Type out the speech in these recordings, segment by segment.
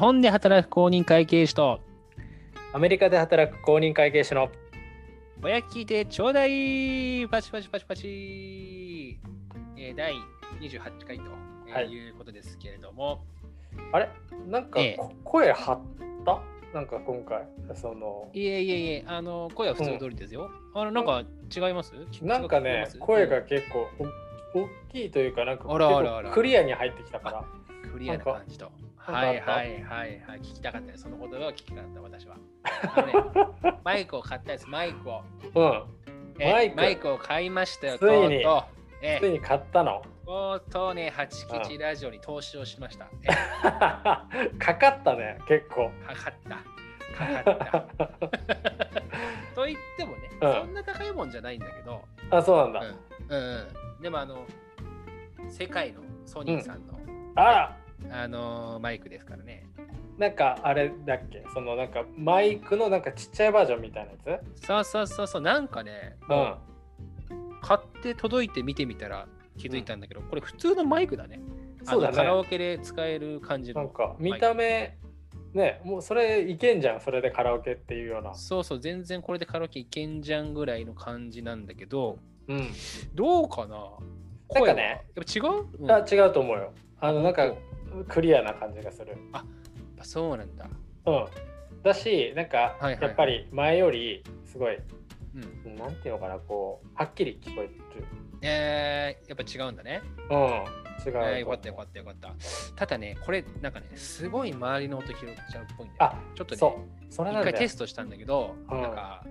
本で働く公認会計士と、アメリカで働く公認会計士のぼやきでちょうだい。パチパチパチパチ、えー、第28回と、えーはい。いうことですけれども、あれ？なんか、ええ。こ声張った？なんか今回そのいえいえいえ、あの、声は普通通りですよ。あの、なんか違います？なんかね声が結構お大きいというかなんかあらあらあらクリアに入ってきたから。クリアな感じと。はいかはいはいはい。聞きたかったです。そのことが聞きたかった、私は。ね、マイクを買ったです、マイクを。うんえマイクマイクを買いましたよ、ついにと。えついに買ったのとうとうね、八吉ラジオに投資をしました。え かかったね結構かかった。かかった。と言ってもね、うんそんな高いもんじゃないんだけど、あそうなんだ、うんうんうん、でもあの、世界のソニーさんの、あらあのーマイクですからね。なんかあれだっけ？そのなんかマイクのなんかちっちゃいバージョンみたいなやつ？そうそうそうそう、なんかね、うん。買って届いて見てみたら気づいたんだけど、これ普通のマイクだね。そうだね。カラオケで使える感じの。なんか見た目、ねもうそれいけんじゃんそれでカラオケっていうような。そうそう、全然これでカラオケいけんじゃんぐらいの感じなんだけど、うん。どうかな？なんかね。やっぱ違う、うん。あ違うと思うよ。あのなんかクリアな感じがする。あそうなんだ。うん。だしなんかはいはい。やっぱり前よりすごい、うん、なんていうのかなこうはっきり聞こえる。えー、やっぱ違うんだね。うん。違う、えー、よかったよかったよかった。ただね、これなんかね、すごい周りの音拾っちゃうっぽいんだよ。あちょっとね、それ一回テストしたんだけど、うん。なんか、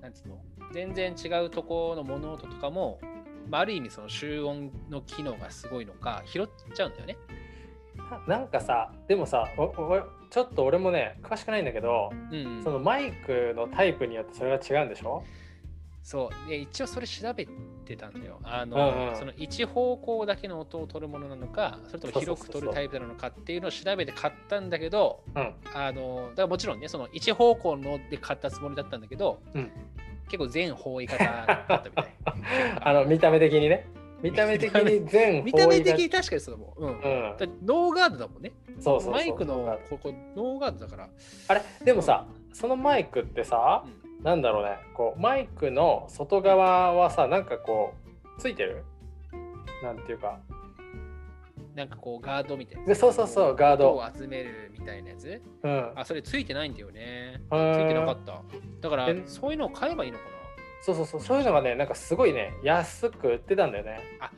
なんつうの、全然違うところの物音とかも、まあ、ある意味その集音の機能がすごいのか、拾っちゃうんだよね。ななんかさでもさちょっと俺もね詳しくないんだけど、うん、そのマイクのタイプによってそれは違うんでしょ？そう。で、一応それ調べてたんだよ。あの、うんうんその一方向だけの音を取るものなのか、それとも広く取るタイプなのかっていうのを調べて買ったんだけど、うんあの、だからもちろんね、その一方向ので買ったつもりだったんだけど、うん結構全方位型だったみたい。あの見た目的にね 見た目的に全見た目的に確かにそうだもん。うん。うんだノーガードだもんね。そうそうそうマイクのここノーガードだから。あれ？でもさそのマイクってさ、なんだろうねこうマイクの外側はさなんかこうついてる？なんていうかなんかこうガードみたいな。でそうそうそうガード。音を集めるみたいなやつ？うん。あ、それついてないんだよね。ついついてなかった。だからえ、そういうのを買えばいいのかそうそうそうそういうのがねなんかすごいね安く売ってたんだよね。な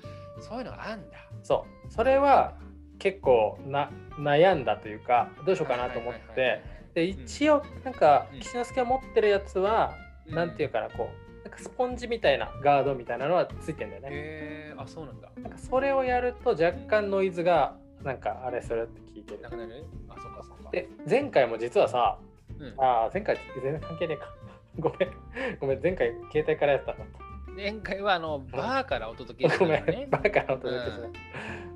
そういうのがあんだ。そう。それは結構な悩んだというかどうしようかなと思って。はいで一応なんかうん。岸之助が持ってるやつはうん。なんていうかなこうなんかスポンジみたいなガードみたいなのはついてんだよね。へえあ、そうなんだ。なんかそれをやると若干ノイズがなんかあれするって聞いてる。なくなるあ、そうかそうか。で前回も実はさうん、ああ前回全然関係ねえか。ごめん。ごめん。前回携帯からやったんだっ前回はあのバーからお届けたしたごめん。のね。バカな音出てたうん。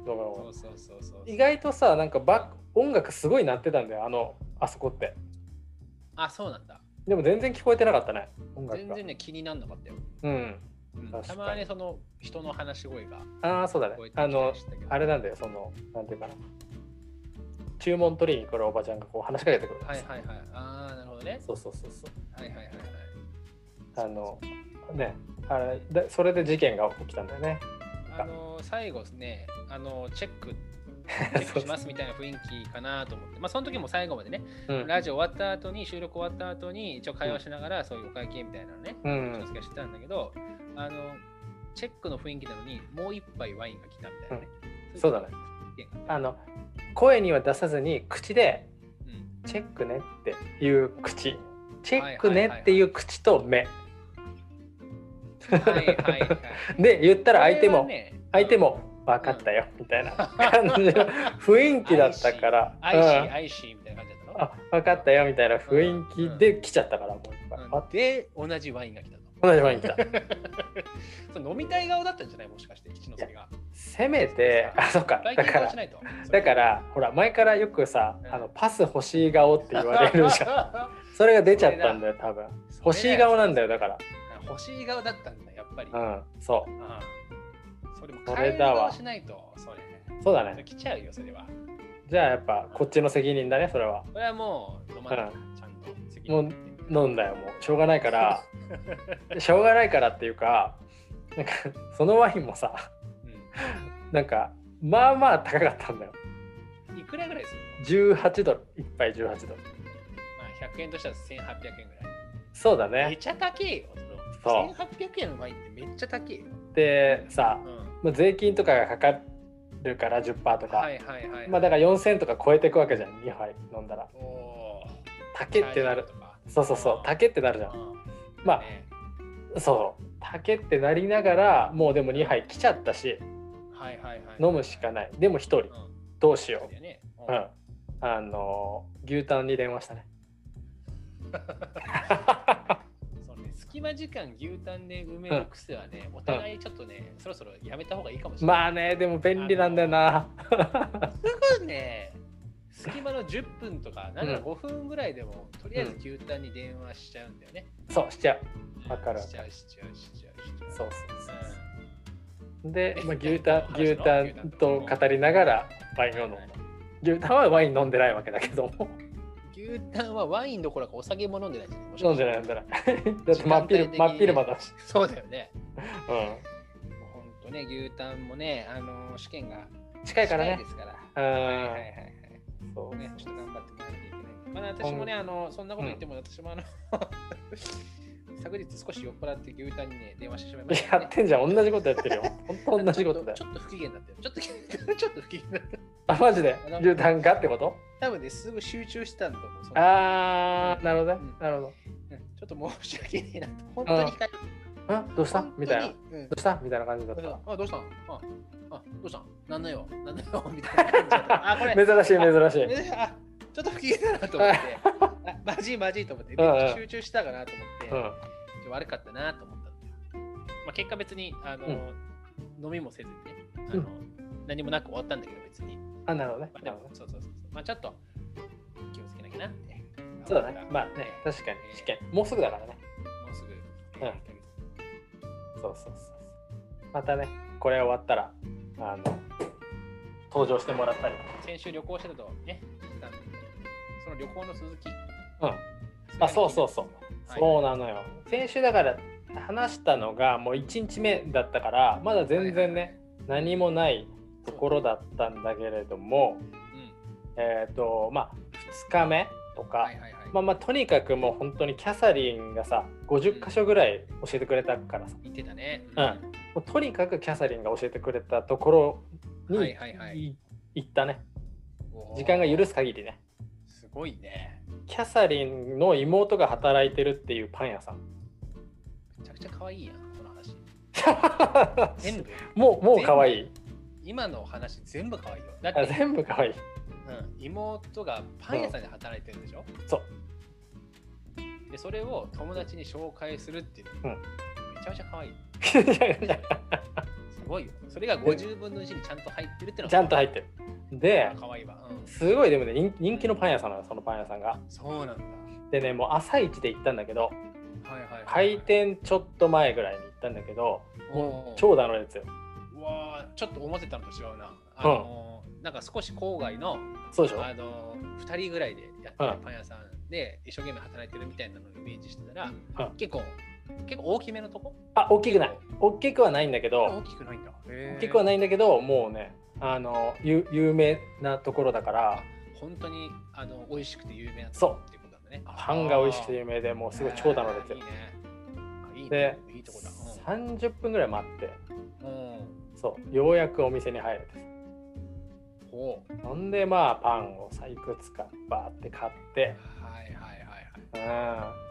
ごめんごめん。そうそうそうそう。意外とさなんかバ音楽すごい鳴ってたんだよ。あのあそこって。あ、そうなんだ。でも全然聞こえてなかったね音楽が。全然ね、気になんなかったよ。うん。うんたまにその人の話し声がああそうだね。あのあれなんだよそのなんていうかな。注文取りに来るおばちゃんがこう話しかけてくるはいはいはい。ああ、なるほどね。そうそうそうそう。はいはいはいはい。あのねあれでそれで事件が起きたんだよね。あの最後ですね、あのチェック、チェックしますみたいな雰囲気かなと思って、まあその時も最後までね、うん。ラジオ終わった後に、収録終わった後に、一応会話しながら、そういうお会計みたいなのね、うん。してたんだけど、あの、チェックの雰囲気なのに、もう一杯ワインが来たみたいなね。そうだね。あの声には出さずに口でうん。チェックねっていう口。チェックねっていう口と目。はいはいはい。で言ったら相手も、ね相手も分かったよみたいな。感じの雰囲気だったから、 I see、うん I see みたいな感じだったの？あ分かったよみたいな雰囲気で来ちゃったからもう一回、あうん。で、同じワインが来たと。同じワイン来た。それ飲みたい顔だったんじゃない？もしかして、吉之助が。せめてあそっか。だから。だからほら前からよくさ、うん。あのパス欲しい顔って言われるじゃん。それが出ちゃったんだよ多分。欲しい顔なんだよだから。欲しい顔だったんだ、やっぱり。うんそう。うんそれもそ変えれだわ顔しないと、それ。そうだね。来ちゃうよ、それは。じゃあやっぱこっちの責任だねそれは。これはもう飲まない、うん。ちゃんと責任持って飲んだよもう。しょうがないから。しょうがないからっていうかなんかそのワインもさなんかまあまあ高かったんだよ。うんいくらぐらいするの？18ドル。1杯18ドル。まあ、100円としたら1800円ぐらい。そうだね。めちゃ高いよ。その。1800円のワインってめっちゃ高いよ。でさうんまあ税金とかがかかるから10%とか、はいはいはい。まあだから4000とか超えていくわけじゃん2杯飲んだら。竹ってなる。そうそうそう竹ってなるじゃん。うん。まね。あそう。竹ってなりながらもうでも2杯来ちゃったしはいはいはい。飲むしかない。でも1人。うん。どうしよそうね。ううん。あの牛タンに電話したね、隙間時間牛タンで埋める癖はね、お互いちょっとね、そろそろやめた方がいいかもしれない。まあねでも便利なんだよな。すぐね、隙間の10分とか、なん。なら5分ぐらいでも、とりあえず牛タンに電話しちゃうんだよね。そうしちゃう。わかるしちゃうしちゃうしちゃうしちゃう。そうそうそうう。ん。で、まあ、牛タン牛タンと語りながらワインを飲んだ牛タンはワイン飲んでないわけだけども牛タンはワインどころかお酒も飲んでないしね。飲んでない飲んでない だって真っ昼真っ昼間だしそうだよね。うほんとね、牛タンもね、あの試験がん近いからねですから。うんはいはいはいはい。そうね、ちょっと頑張っていかなきゃいけない。まあ、私もね、あの、そんなこと言っても、私もあの、昨日少し酔っ払って牛タンにね、電話してしまいました、やってんじゃん同じことやってるよ本当同じことだよちょっと不機嫌だったよ。ちょっとちょっと不機嫌だった。あマジで牛タンかってこと多分ね、すぐ集中してたんだと思う。あーなるほどねうんなるほどうんちょっと申し訳ないなと。本当に控えあどうしたみたいなどうんうしたみたいな感じだったあ、どうしたあ、あ、どうしたなんだよなんだよみたいな感じだった。あ、これ、珍しい珍しいあちょっと不機嫌だなと思って、あマジマジと思って、めっちゃ集中したかなと思って、うん。ちょ悪かったなと思ったんだよ。まあ、結果別にあの、飲みもせずにねあの、う何もなく終わったんだけど別に。あなるほどね。まあ、でもそうそうそう。まあちょっと気をつけなきゃなって。そうだね。まあね確かに。試験もうすぐだからね。もうすぐ、えーうんそうそうそう。またねこれ終わったらあの登場してもらったり。先週旅行してたとね、その旅行の続き。うん。あそうそうそう。はい。そうなのよ。先週だから話したのがもう1日目だったからまだ全然ね何もないところだったんだけれどもうん。えっ、とまあ2日目とか、はいはいはい。まあまあとにかくもう本当にキャサリンがさ50箇所ぐらい教えてくれたからさ。言ってたね。うん。もうとにかくキャサリンが教えてくれたところに、はいはい行ったね時間が許す限りねすごいね。キャサリンの妹が働いてるっていうパン屋さんめちゃくちゃ可愛いやん、この話。全部。もうもう可愛い今の話全部可愛いよ。だっあて、全部可愛いうん、妹がパン屋さんで働いてるんでしょ、そうで、それを友達に紹介するっていうの、うんめちゃめちゃ可愛い。ごいよ。それが50分の1にちゃんと入ってるってのちゃんと入ってるで可愛いわ。うん。すごいでもね人人気のパン屋さんなのそのパン屋さんがそうなんだ。でねもう朝一で行ったんだけどはいはいはい、開店ちょっと前ぐらいに行ったんだけどおー長蛇の列ようわーちょっと思ってたのと違うな。あのーなんか少し郊外の、そうでしょ？あのー、2人ぐらいでやってるうんパン屋さんで一生懸命働いてるみたいなのをイメージしてたら、うん結構結構大きめのとこ？あ大きくない大きくはないんだけど大きくないんだ。大きくはないいんだけどもうねあの有有名なところだから本当にあの美味しくて有名なとそうこっていうことなんだね。パンが美味しくて有名でもうすごい長蛇の列よいいね。あいいいいとこだ。30分ぐらい待ってうん。うんそうようやくお店に入れてほう。ほんでまあパンをさいくつかバーって買ってはいはいはいはい。うん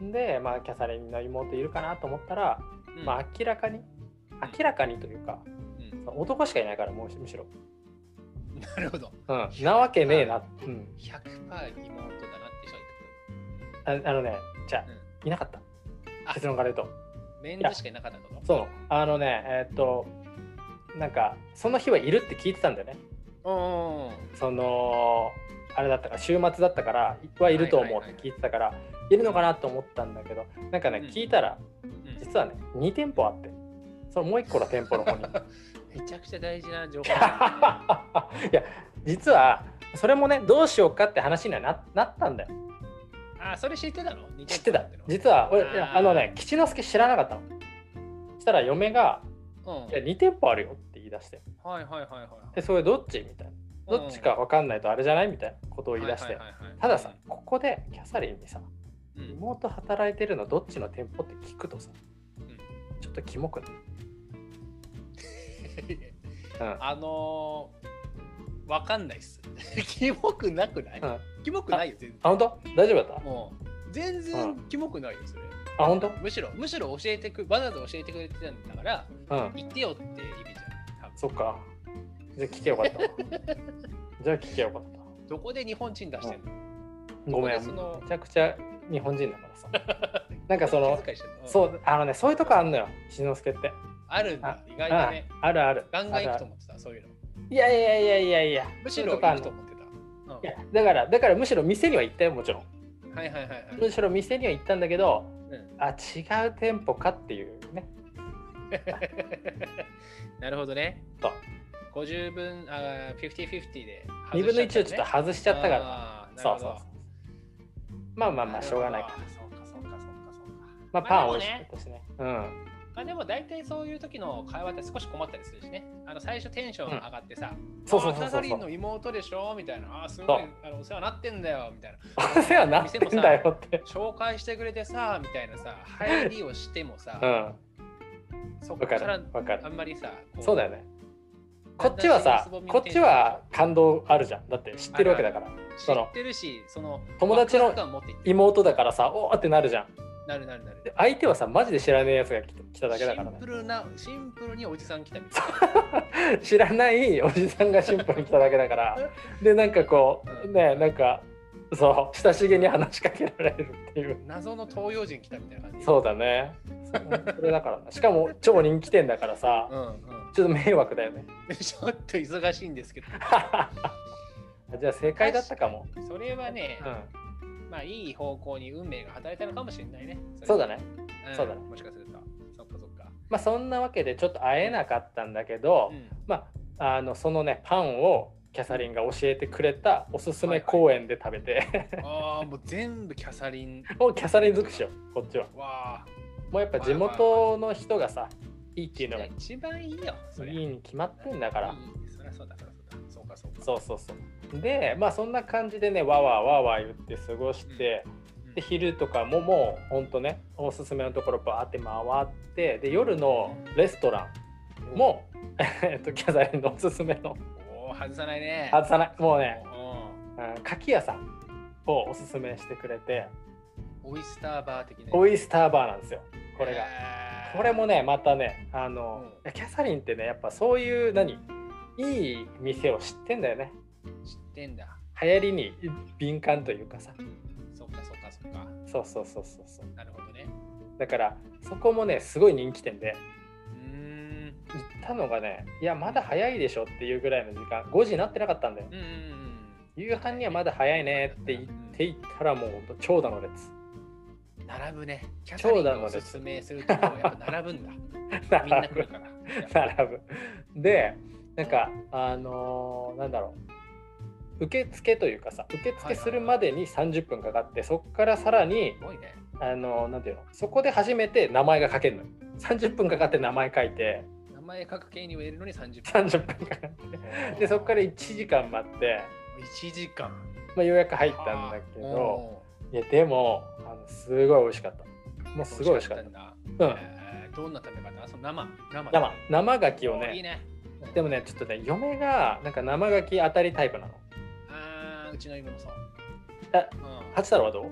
でまあキャサリンの妹いるかなと思ったら、うん。まあ明らかに明らかにというかうん。男しかいないからもうむしろ、なるほど。うん、なわけねえな、うん、100%妹だなって人はああのねじゃあ言っていなかった。あ結論から言うと。メンズしかいなかったことそう。あのねえーっとなんかその日はいるって聞いてたんだよね。うん。そのあれだったから週末だったからはいると思うって聞いてたからいるのかなと思ったんだけどなんかねうん。聞いたらうん。実はね2店舗あってそのもう一個の店舗の方に。めちゃくちゃ大事な情報。いや実はそれもねどうしようかって話にはななったんだよ。あそれ知ってたの？知ってた。実は俺あのね吉之助知らなかったの。そしたら嫁がうん「いや2店舗あるよ」って言い出して。はいはいはいはいでそれどっちみたいな。どっちか分かんないとあれじゃないみたいなことを言い出して。たださここでキャサリンにさうん。うん妹働いてるのどっちの店舗って聞くとさ、ん。ちょっとキモくない、うん。あのー、わかんないっす。キモくなくない、うん。キモくないよ、全然。あ本当？大丈夫だった？もう、全う然ん。キモくないよ、それ。あ本当？むしろ、むしろ教えてく、わざわざ教えてくれてたんだから、うん。言ってよって意味じゃん。そっか。じゃあ聞けよかったわ。じゃあ聞けよかった。どこで日本人出してんの、ごめん。どこでそのめちゃくちゃ日本人だからさ。なんかその気遣いしてん。のそうあのねそういうとこあんのよ。しのすけって。あるんだあ、意外とね。ああるある。ガンガン行くと思ってた、そういうの。いやいやいやいやいや。むしろ行くと思ってた。うん。いやだからだからむしろ店には行ったよもちろん。はいはいはいはい。むしろ店には行ったんだけどうん。あ違う店舗かっていうね。なるほどね。そう50分、あー50-50で2分の1をちょっと外外しちゃったから。そうそうそうまあまあまあしょうがない。かなそうかそうかそうかそうか。まあパン美味しまあでもね。うん。まあでも大体そういう時の会話って少し困ったりするしね。あの最初テンション上がってさ、そうそうそうそうリンの妹でしょみたいな。あーすあのお世話になってんだよ。みたいな。お世話になってんだよって。紹介してくれてさみたいなさ、入りをしてもさ、うん。そこわかからあんまりさ、こそうだよねこっちはさこっちは感動あるじゃん。だって知ってるわけだから。知ってるし、その友達の妹だからさおーってなるじゃん。なるなるなる。で相手はさマジで知らねえやつが来た来ただけだからね。シンプルな、シンプルにおじさん来たみたい 知らないおじさんがシンプルに来ただけだから。でなんかこうねなんかそう親しげに話しかけられるっていうな。謎の東洋人来たみたいな感じ。そうだねそれだからなしかも超人気店だからさうんうん。ちょっと迷惑だよねちょっと忙しいんですけど。じゃあ正解だったかも、それはね、うん、まあいい方向に運命が働いたのかもしれないね。そうだねねそうだねもしかすると。そっかそっか。まあそんなわけでちょっと会えなかったんだけど、うんまああのそのねパンをキャサリンが教えてくれたおすすめ公園で食べて、ああ、もう全部キャサリン。もうキャサリン尽くしよこっちはわあ。もうやっぱ地元の人がさいいっていうのがい一番いいよ。そりゃいに決まってんだからいいそりゃそうだ、そりゃそうだ。そうかそうか。そうそうそうでまあそんな感じでねわわわわ言って過ごして、うんで昼とかももうほんとねおすすめのところバーって回ってで夜のレストランも、えっとキャサリンのおすすめの外さないね。外さないもうねううん牡蠣屋さんをおすすめしてくれてんオイスターバー的な。オイスターバーなんですよこれが。これもねまたねあの、うキャサリンってねやっぱそういう何？いい店を知ってんだよね知ってんだ。流行りに敏感というかさそっかそっかそっか。そうそうそうそうそうなるほどね。だからそこもねすごい人気店で。行ったのがねいやまだ早いでしょっていうぐらいの時間5時になってなかったんだようんうんうん。夕飯にはまだ早いねって言っていったらもう長蛇の列並ぶね。キャサリンがおすすめするとこやっぱ並ぶんだ。みんな来るから。並ぶでなんかあのーなんだろう受付というかさ受付するまでに30分かかってそこからさらにね。あのーなんていうの？そこで初めて名前が書けるのよ30分かかって名前書いて名前書く系に植えるのに30分。30分かかって。でそこから1時間待って、1時間。まあ、ようやく入ったんだけど。いやでもあのすごい美味しかった。もうすごい美味しかった。んだ。うん。えーどんな食べ方？その生。生生。生牡蠣をね。おいいね。でもねちょっとね嫁がなんか生牡蠣当たりタイプなの。ああ、うちの嫁もそう。あうん。八太郎はどう？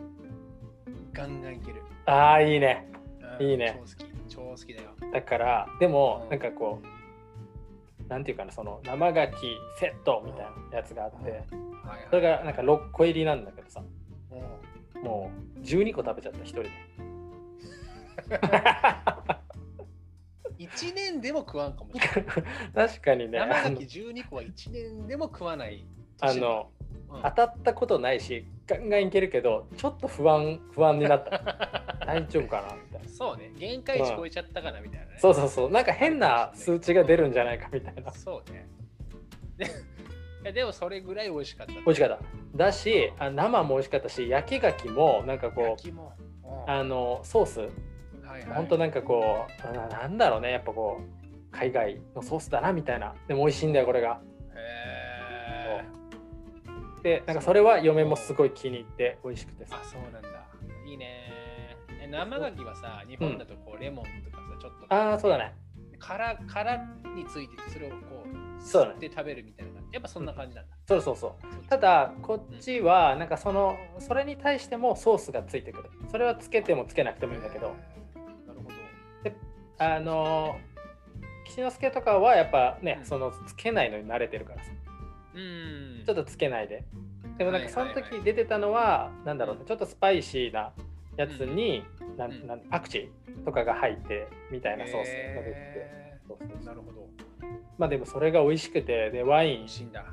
ガンガンいける。ああいいね。うん。いいね。超好き。超好きだよ。だからでもうんなんかこうなんていうかなその生牡蠣セットみたいなやつがあってそれがなんか6個入りなんだけどさうんもう12個食べちゃった一人で1年でも食わんかもしれない。確かにね生牡蠣12個は1年でも食わない。あのうん当たったことないしガンガンいけるけどちょっと不安不安になった。大丈夫かなみたいな。そうね、限界値超えちゃったかなみたいなね。そうそうそう。なんか変な数値が出るんじゃないかみたいな。そうね。ででもそれぐらい美味しかった。美味しかった。だしあ生も美味しかったし焼き牡蠣もなんかこ。ううん。あのソース？はいはい。ほんとなんかこうななんだろうね。やっぱこう海外のソースだなみたいな。でも美味しいんだよこれが。へでなんかそれは嫁もすごい気に入って美味しくてーさ。あそうなんだ。いいね。え生牡蠣はさ、日本だとこうレモンとかさ、ちょっと。ああそうだね。殻殻についててそれをこう吸って食べるみたいな。やっぱそんな感じなんだ。そうそうそうただこっちはなんかそのそれに対してもソースがついてくる。それはつけてもつけなくてもいいんだけど。なるほど。あの岸之助とかはやっぱね、うん。そのつけないのに慣れてるからさうん。ちょっとつけないで。でもなんかそのはいはい。はい時出てたのは、なんだろうねちょっとスパイシーなやつに、なうん。んなんパクチーとかが入ってみたいなソースが出てて、へそうそうそう。ーなるほど。まあでもそれが美味しくてでワイン。美味しいんだ。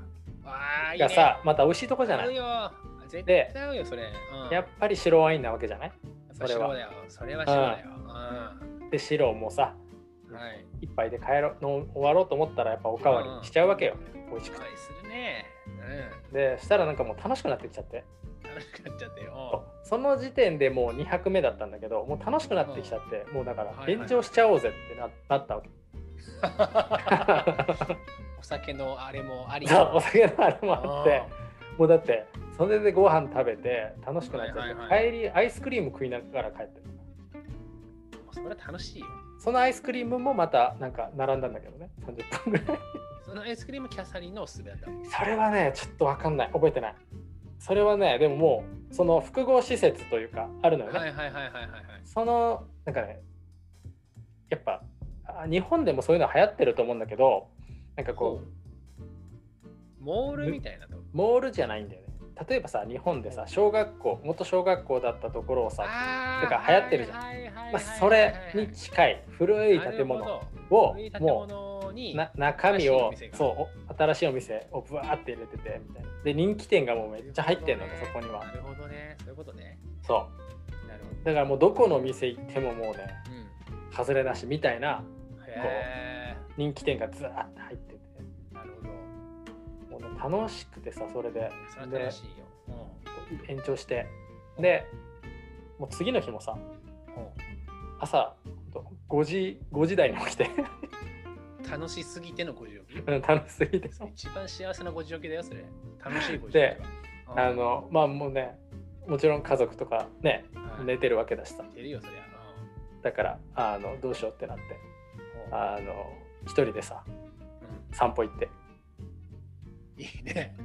ああ、いいね。がさまた美味しいとこじゃない。でうん、やっぱり白ワインなわけじゃない？それは。白だよ。それは白だよ。うん。で白もさはい。一杯で帰ろの終わろうと思ったらやっぱおかわりしちゃうわけよ、美味しくてね。うん。でしたらなんかもう楽しくなってきちゃって楽しくなっちゃってそよ。うその時点でもう2泊目だったんだけどもう楽しくなってきちゃって、もうだからはいはい炎上しちゃおうぜってななったわけ お酒のあれもあり。そうお酒のあれもあってもうだってそれでご飯食べて楽しくなっちゃって、はいはいはい帰りアイスクリーム食いながら帰ってるそれは楽しいよ。そのアイスクリームもまたなんか並んだんだけどね30分ぐらいそのアイスクリームキャサリンのおすすめだった。それはねちょっとわかんない覚えてないそれはねでももうその複合施設というかあるのよね、はいはいはいはいはいはい。そのなんかねやっぱあ日本でもそういうの流行ってると思うんだけどなんかこうモールみたいなとこ。モールじゃないんだよね例えばさ日本でさ小学校元小学校だったところをさあだから流行ってるじゃん。んまあ、それに近い古い建物をもうな中身を新しいお店が。そうお新しいお店をブワーって入れててみたいな。で人気店がもうめっちゃ入ってんのねそこには。なるほどね。そういうことね。そなるほうだからもうどこの店行ってももうねど。うん。外れなしみたいなへ人気店がずーって入ってる楽しくてさそれで。それ楽しいよ。延長して。でもう次の日もさうん。うん朝ほんと5時5時台に起きて。楽しすぎての5時起き？うん楽しすぎて。一番幸せな5時起きだよ、それ。楽しい5時起きでは。うん。あ、のまあもうねもちろん家族とかねはい。寝てるわけだしさ。出るよ、そりゃ。だからあのどうしようってなって。うん。あの一人でさう散歩行って。んいいね。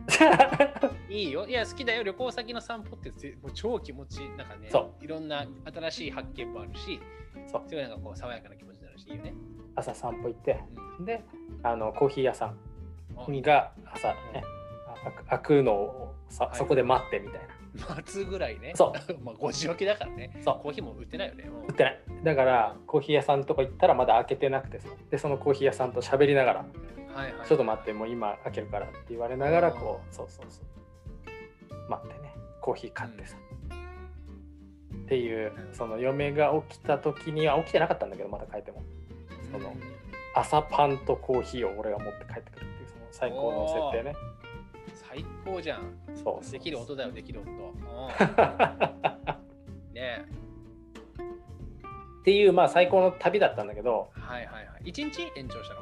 いいよ。いや、好きだよ。旅行先の散歩ってぜもう超気持ちいい。なんかね、そいろんな新しい発見もあるし、そうすごいなんかこう爽やかな気持ちになるし、いいよね。朝散歩行ってうんであのコーヒー屋さあんが朝ねあ開くのをさはいそこで待ってみたいな待つぐらいね。。そう まあ5時起きだからね。そうコーヒーも売ってないよね。うん売ってないだからコーヒー屋さんとか行ったらまだ開けてなくてさでそのコーヒー屋さんと喋りながらはいはい。ちょっと待って、もう今開けるからって言われながら、こう、そうそうそう。待ってね、コーヒー買ってさ。っていう、その嫁が起きた時には起きてなかったんだけど、まだ帰っても。その朝パンとコーヒーを俺が持って帰ってくるっていう、その最高の設定ね。最高じゃん。そうできる音だよ、できる音。う んねっていう、まあ最高の旅だったんだけど、はいはいはい。1日？延長したの？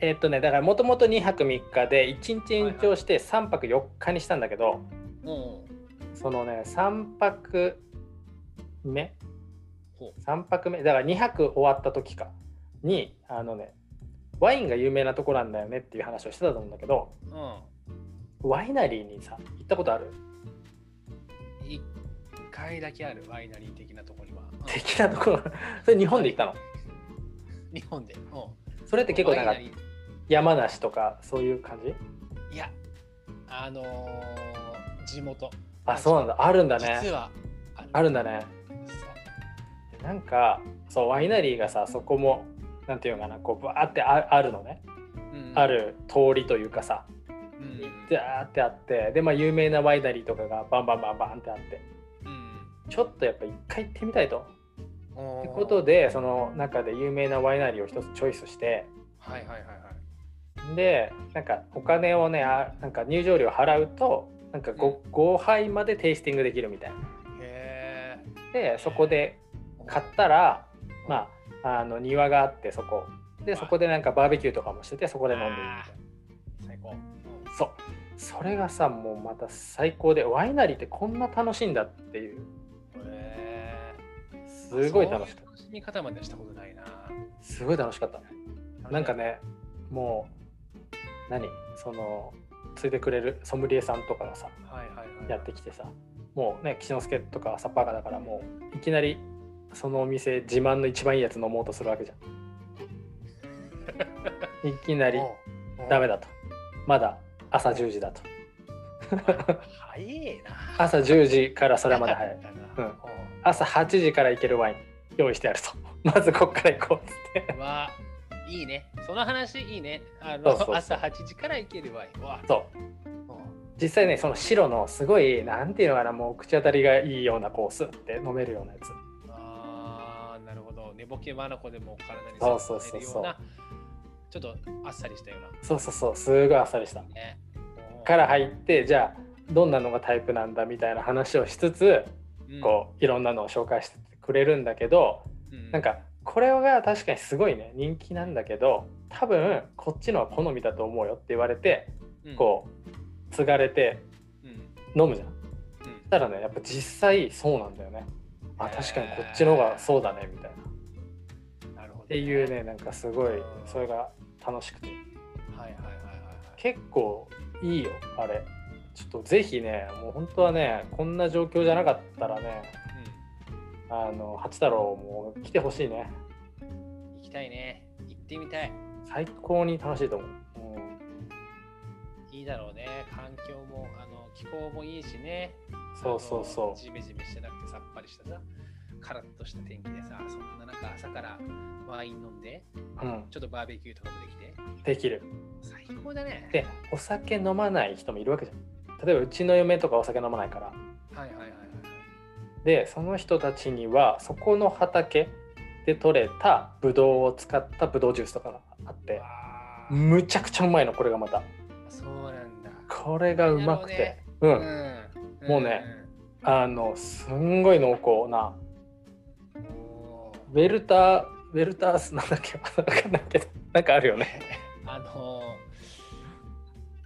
えーっとね、だからもともと2泊3日で1日延長して3泊4日にしたんだけど、うん。そのね、3泊目ほ3泊目だから2泊終わった時かにあのねワインが有名なとこなんだよねっていう話をしてたと思うんだけどう。うん。ワイナリーにさ行ったことある？一回だけあるワイナリー的なところには。うん的なところ？それ日本で行ったの？日本で。うん。それって結構なんか山梨とかそういう感じ？いや、あのー、地元。あそうなんだ。あるんだね。実はある。んだね。なんかそうワイナリーがさそこもなんていうのかなこうバーってああるのね、うんあ。る通りというかさ。うんーってあってでまあ有名なワイナリーとかがバンバンバンバンってあって。うんちょっとやっぱ一回行ってみたいと。ってことでその中で有名なワイナリーを一つチョイスして。はいはいはいはいでなんかお金をねあなんか入場料払うとなんか 5, 5杯までテイスティングできるみたいな。へでそこでえ買ったらまああの庭があってそこ。でそこでなんかバーベキューとかもしててそこで飲んでいいみたいな。最高。そう。それがさもうまた最高でワイナリーってこんな楽しいんだっていう。すごい楽しかっそういう楽しみ方までしたことないな。たすごい楽しかった。なんかねもう何？そのついてくれるソムリエさんとかがさはいはいはい。やってきてさもうね岸之助とかサッパーカだからもういきなりそのお店自慢の一番いいやつ飲もうとするわけじゃん。いきなりダメだだと。まだ朝10時だと。早いな。朝10時からそれまで早い。な。うん。朝8時から行けるワイン用意してあると。まずこっから行こうっつって。うわいいね。その話いいね。あの朝8時から行けるわいわそう。うん実際ねその白のすごいなんていうのかなもう口当たりがいいようなこうスッて飲めるようなやつ。あーなるほど。寝ぼけまなこでも体にそうそうそうそう入るよう。なちょっとあっさりしたような。そうそうそう。すごいあっさりした。ね。から入ってじゃあどんなのがタイプなんだみたいな話をしつつうん。こういろんなのを紹介してくれるんだけどうん。なんかこれが確かにすごいね。人気なんだけど多分こっちのは好みだと思うよって言われてうん。こう継がれてうん。飲むじゃん。うん。そしたらねやっぱ実際そうなんだよね。あ確かにこっちの方がそうだねみたいな。なるほどっていうねなんかすごいそれが楽しくて。はいはいはい。結構いいよあれ。ちょっとぜひねもう本当はねこんな状況じゃなかったらねあの八太郎も来てほしいね。うん行きたいね。行ってみたい。最高に楽しいと思う、いいだろうね。環境もあの気候もいいしね。そうそうそう。ジメジメしてなくてさっぱりしたさ。カラッとした天気でさそんな中朝からワイン飲んでうんうん、ちょっとバーベキューとかもできて。できる。最高だね。でお酒飲まない人もいるわけじゃん。例えばうちの嫁とかお酒飲まないから。はいはいはいでその人たちにはそこの畑で採れたブドウを使ったブドウジュースとかがあってむちゃくちゃうまいのこれがまた。そうなんだ。これがうまくて、う、うん。ん。もうねあのすんごい濃厚なウェルターウェルタースなんだっけ？わかんないけど。なんかあるよね。あの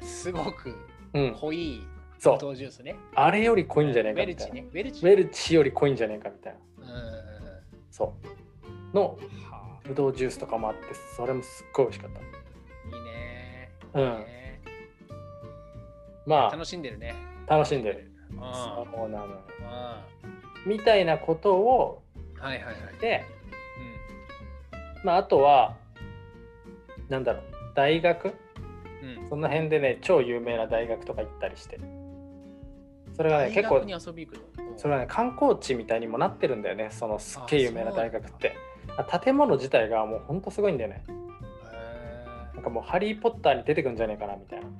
ーすごくうん。濃いそう。ブドウジュースね。あれより濃いんじゃねえウかみたいな、ェルチねウェルチウェルチより濃いんじゃねえかみたいな。うん。うんうんそう。のはブドウジュースとかもあってそれもすっごい美味しかった。あいいね。うん。いいね。まあ。楽しんでるね。楽しんでる。うん。そうなのみたいなことをはいはいはい。で、まあ、あとはなんだろう大学？うんうん。その辺でね超有名な大学とか行ったりしてそれがね結構それはね観光地みたいにもなってるんだよねそのすっげえ有名な大学って。あ建物自体がもうほんとすごいんだよね。へなんかもうハリー・ポッターに出てくんじゃねえかなみたいな。ー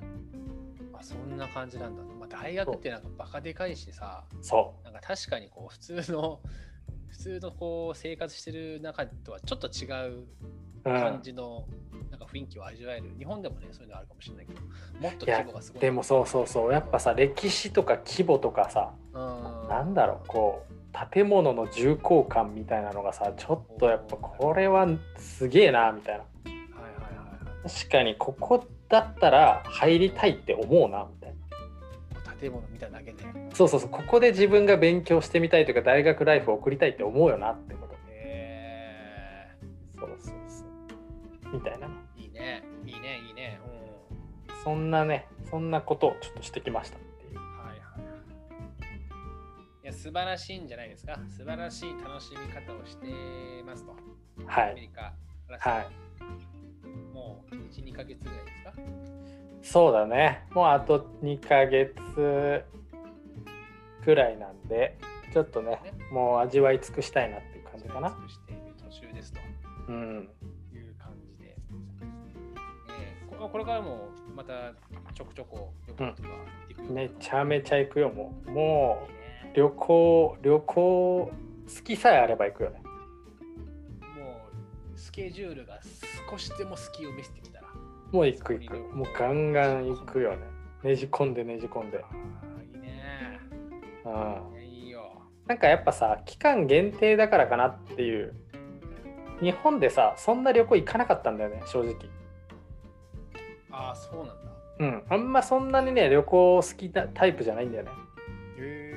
あそんな感じなんだ、まあ、大学ってなんかバカでかいしさ。そなんか確かにこう普通の普通のこう生活してる中とはちょっと違う感、じのなんか雰囲気を味わえる、日本でもねそういうのあるかもしれないけどもっと規模がすごい。でもそうそうそう。やっぱさ歴史とか規模とかさうん。なんだろうこう建物の重厚感みたいなのがさちょっとやっぱこれはすげえなみたいな。はいはいはいはい。確かにここだったら入りたいって思うなみたいな建物見ただけでそうそうそうここで自分が勉強してみたいというか大学ライフを送りたいって思うよなってこと。へそうそうそう。みたいな。ねえいいねいいねいいね。うん。そんなねそんなことをちょっとしてきましたっていう。はいはいはい。いや素晴らしいんじゃないですか。素晴らしい楽しみ方をしてますと。はい。アメリカはい。もう12ヶ月ぐらいですか？そうだね。もうあと2ヶ月くらいなんでちょっとねもう味わい尽くしたいなっていう感じかな。尽くしている途中ですと。うん。いう感じで、えーここれからもまたちょくちょこ旅行とか行くよめちゃめちゃ行くよ、もう。もう、旅行、旅行、好きさえあれば行くよね。もうスケジュールが少しでも隙を見せてきたら。もう行く行く。もうガンガン行くよね。ねじ込んでねじ込んで。いいね。うん。いいよ。なんかやっぱさ、期間限定だからかなっていう。日本でさ、そんな旅行行かなかったんだよね、正直。ああ、そうなんだ。うん。あんまそんなにね、旅行好きなタイプじゃないんだよね。へ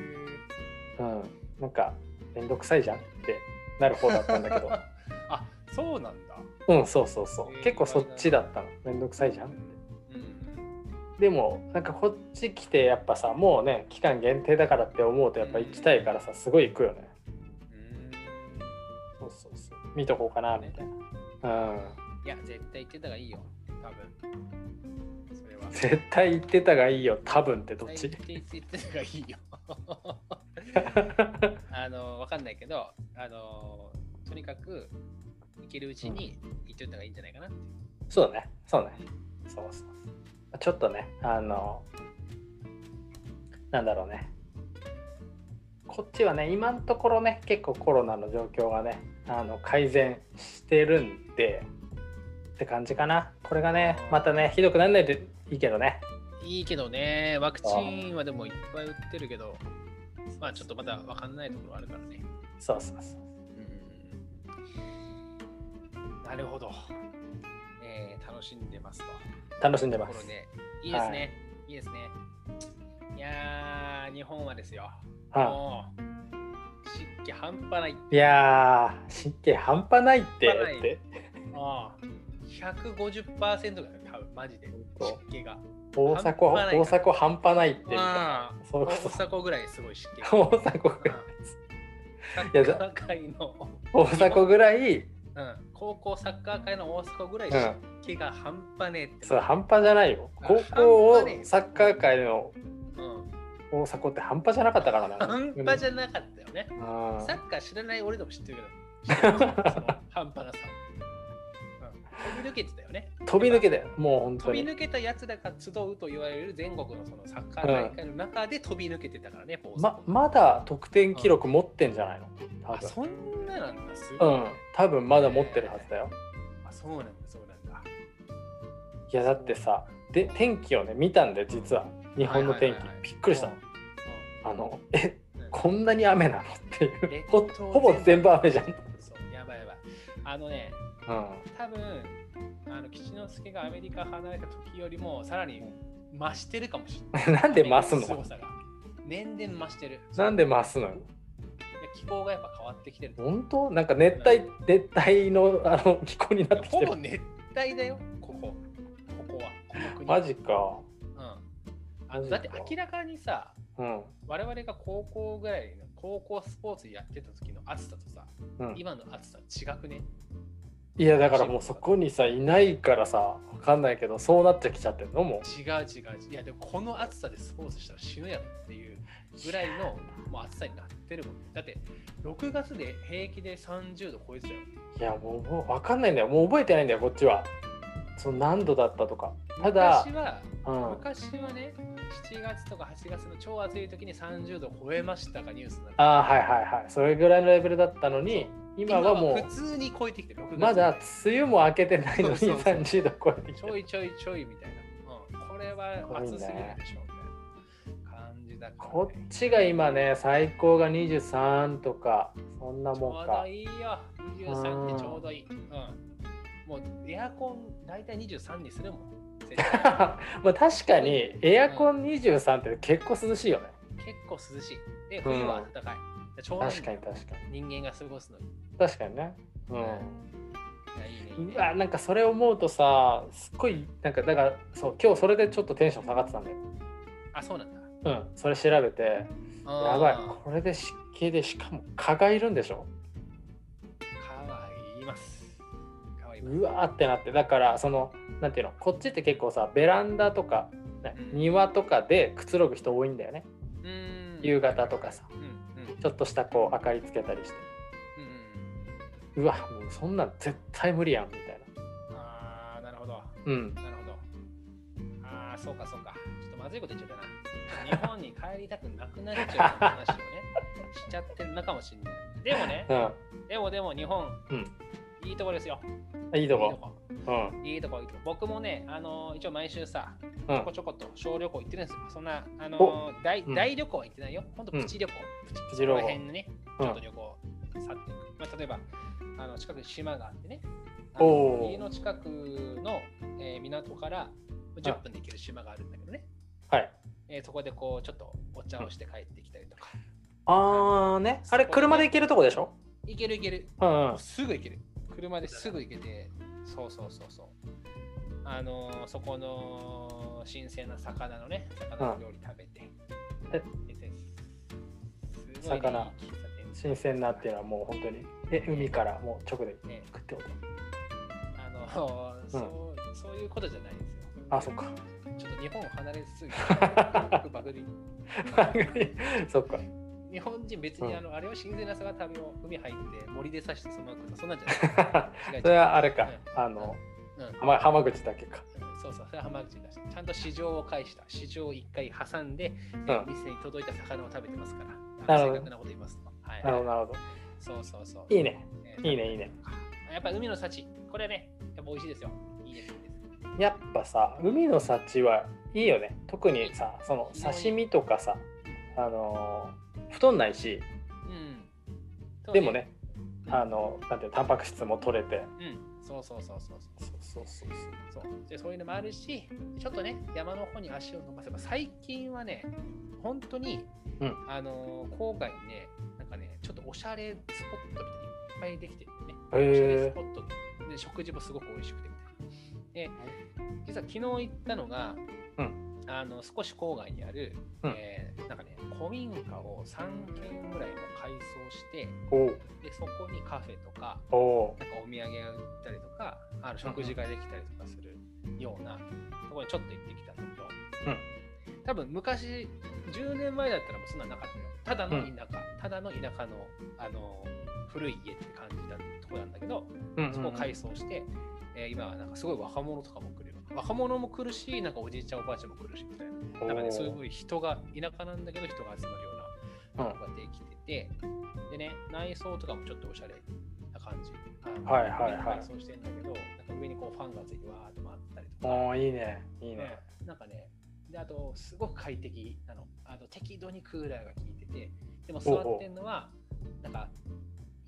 うん。なんか、めんどくさいじゃんってなる方だったんだけど。あそうなんだ。うん、そうそうそう結構そっちだったの。めんどくさいじゃん。うん。でも、なんかこっち来て、やっぱさ、もうね、期間限定だからって思うと、やっぱ行きたいからさ、すごい行くよね。そうそうそう。見とこうかな、みたいな。うん。いや、絶対言ってた方がいいよ。多分。それは。絶対行ってたがいいよ、多分ってどっち？絶対言ってた方がいいよ。あの、わかんないけど、あの、とにかく、行けるうちに言っといた方がいいんじゃないかなって。そうだね、そうね。そうそう。ちょっとね、あの、なんだろうね。こっちはね、今のところね、結構コロナの状況がね、あの改善してるんで、って感じかな。これがね、またね、ひどくならないといいけどね。いいけどね、ワクチンはでもいっぱい売ってるけど、まあちょっとまだわかんないところあるからね。そうそうそう。うんなるほど。えー楽しんでますと。楽しんでます。いいですね。い、いですね。いやー、日本はですよ。はもう、湿気半端ない。い、いやー、湿気半端ないって。半端ないってああ150%ぐらい、多分マジで。当湿気が。大阪、大阪半端ないってみたいな。ああ大阪ぐらいすごい湿気が。大阪ぐらい。大阪ぐらい、うん、高校サッカー界の大阪ぐらい気が半端ねえって。それ半端じゃないよ。あ高校半をサッカー界のうん、大阪って半端じゃなかったからな。半端じゃなかったよね。ゃサッカー知らない俺でも知ってるけど、半端なさ、うん。飛び抜けてたよね。飛び抜けだよ。もう本当に。飛び抜けたやつらが集うと言われる全国のそのサッカー大会の中で飛び抜けてたからね、大阪ままだ得点記録持ってんじゃないの多あ、そんななんだ、す分。ごい。うん。多分まだ持ってるはずだよ。あ、そうなんだ、そうなんだ。いやだってさ、で天気をね見たんで実は日本の天気びっくりしたの。うんあのえうんこんなに雨なの？っていう列。ほぼ全部雨じゃん。そう、やばいやばい。あのね、う多分あの吉之助がアメリカ離れた時よりもさらに増してるかもしれない。ん。なんで増すの？年々増してる。なんで増すの気候がやっぱ変わってきてる。本当？なんか熱帯熱帯のあの気候になってきてる。ほぼ熱帯だよ、ここ。ここは、この国。マジか。うん。だって明らかにさ、うん。我々が高校ぐらいの高校スポーツやってた時の暑さとさ、うん、今の暑さ違くね？いやだからもうそこにさいないからさわかんないけどそうなってきちゃってんの？も違う違う。いやでもこの暑さでスポーツしたら死ぬやろっていうぐらいのもう暑さになってるもん。だって6月で平気で30度超えてたよ。ういやもうもうわかんないんだよ。もう覚えてないんだよこっちは。その何度だったとか。ただ昔は、うん。昔はね、7月とか8月の超暑い時に30度超えましたがニュースになああはいはいはい。それぐらいのレベルだったのに今はも普通に超えてきてる。6月うまだ梅雨も明けてないのにそうそうそう30度超えてきてるちょいちょいちょいみたいな。うん、これは暑すぎるでしょみたいな感じだね。こっちが今ね最高が23とかそんなちょうもんかどいいよ。23ってちょうどいい。うん。もうエアコン大体23にするもん。まあ確かにエアコン23って結構涼しいよね結構涼しい。で、冬は暖かい。ちょうどいい確かに確かに。人間が過ごすのに。確かにね。うん。い。やいなんかそれ思うとさすっごいなんかだからそう今日それでちょっとテンション下がってたんだよ。あ、そうなんだ。うん。それ調べて。やばい。あこれで湿気でしかも蚊がいるんでしょ？ーかわいます。かわいます。うわーってなって。だからそのなんていうの？こっちって結構さベランダとか、ねうん。庭とかでくつろぐ人多いんだよね。うーん。夕方とかさ。うんうんうんちょっとしたこう明かりつけたりしてうんうわもうそんなん絶対無理やんみたいああ、なるほど。なうんなるほど。そうか、そうか。ちょっとまずいこと言っちゃったな。日本に帰りたくなくなっちゃう話をね、しちゃってるのかもしれない。でもね、うん。でもでも日本、うんいいとこですよ。いいとこ。いいとこ。うん。いいとこ、いいとこ。僕もね、あの一応毎週さ、うんちょこ。ちょこと小旅行行ってるんですよ。そんな、あのお大うん大旅行は行ってないよ。ほんとプチ旅行。プチプチ旅行この辺にね、うんちょっと旅行去っていく。まあ、例えば、あの近くに島があってね、あの家の近くの、えー港から10分で行ける島があるんだけどね、はい。えーそこでこうちょっとお茶をして帰ってきたりとか、あーね。あれ、車で行けるとこでしょ？行ける行ける、うんすぐ行ける。車ですぐ行けて、そうそうそうそう。あのーそこの新鮮な魚のね、魚の料理食べて。え魚新鮮なっていうのはもう本当に。え、海からもう直でね行くってことあのーそうそういうことじゃないんですよ。あそっか。ちょっと日本を離れすぎて、バグり。そっか。日本人別にうんあの、あれは新鮮な魚食べよう、海入って森で刺してそのままそんなんじゃない。それはあれかうん。あの、うん浜浜口だけか。そうそう、それは浜口だし、ちゃんと市場を介した、市場を一回挟んで、んお店に届いた魚を食べてますから、正確なこと言いますと。はい、なるほど、なるほど。そうそうそう。いいね。えーいいね、いいね。やっぱ海の幸、これね、やっぱ美味しいですよ。いいです。やっぱさ、海の幸はいいよね。特にさ、その刺身とかさ、あのー太んないし、うん。でもね、うんあの、なんていうのタンパク質も取れて。うん、そうそうそうそうそう。そうそうそうそうでそういうのもあるし、ちょっとね、山の方に足を伸ばせば、最近はね、本当に、うんあのー郊外にね、なんかね、ちょっとおしゃれスポットみたいにいっぱいできてるね。おしゃれスポットで、食事もすごく美味しくてみたいな。で、実は昨日行ったのが、うんあの少し郊外にある、うん。えーなんかね、古民家を3軒ぐらいも改装して、おう。でそこにカフェとか、おう。なんかお土産が売ったりとか、あの食事ができたりとかするようなところにちょっと行ってきたんだけど、多分昔、10年前だったらもうそんなんなかったよ。ただの田舎、ただの田舎のあの古い家って感じだところなんだけど、うんそこを改装して、えー今はなんかすごい若者とかも来るよ。若者も来るし、なんかおじいちゃんおばあちゃんも来るしみたいな。なんかね、そういう人が、田舎なんだけど人が集まるようなうんとこができてて、でね、内装とかもちょっとおしゃれな感じ。あのはいはいはい改装してんだけど、なんか上にこうファンがついてわーっと回ったりとか。おーいいねいいねうんなんかね、であと、すごく快適なの。あの適度にクーラーが効いてて、でも座ってんのは、なんか、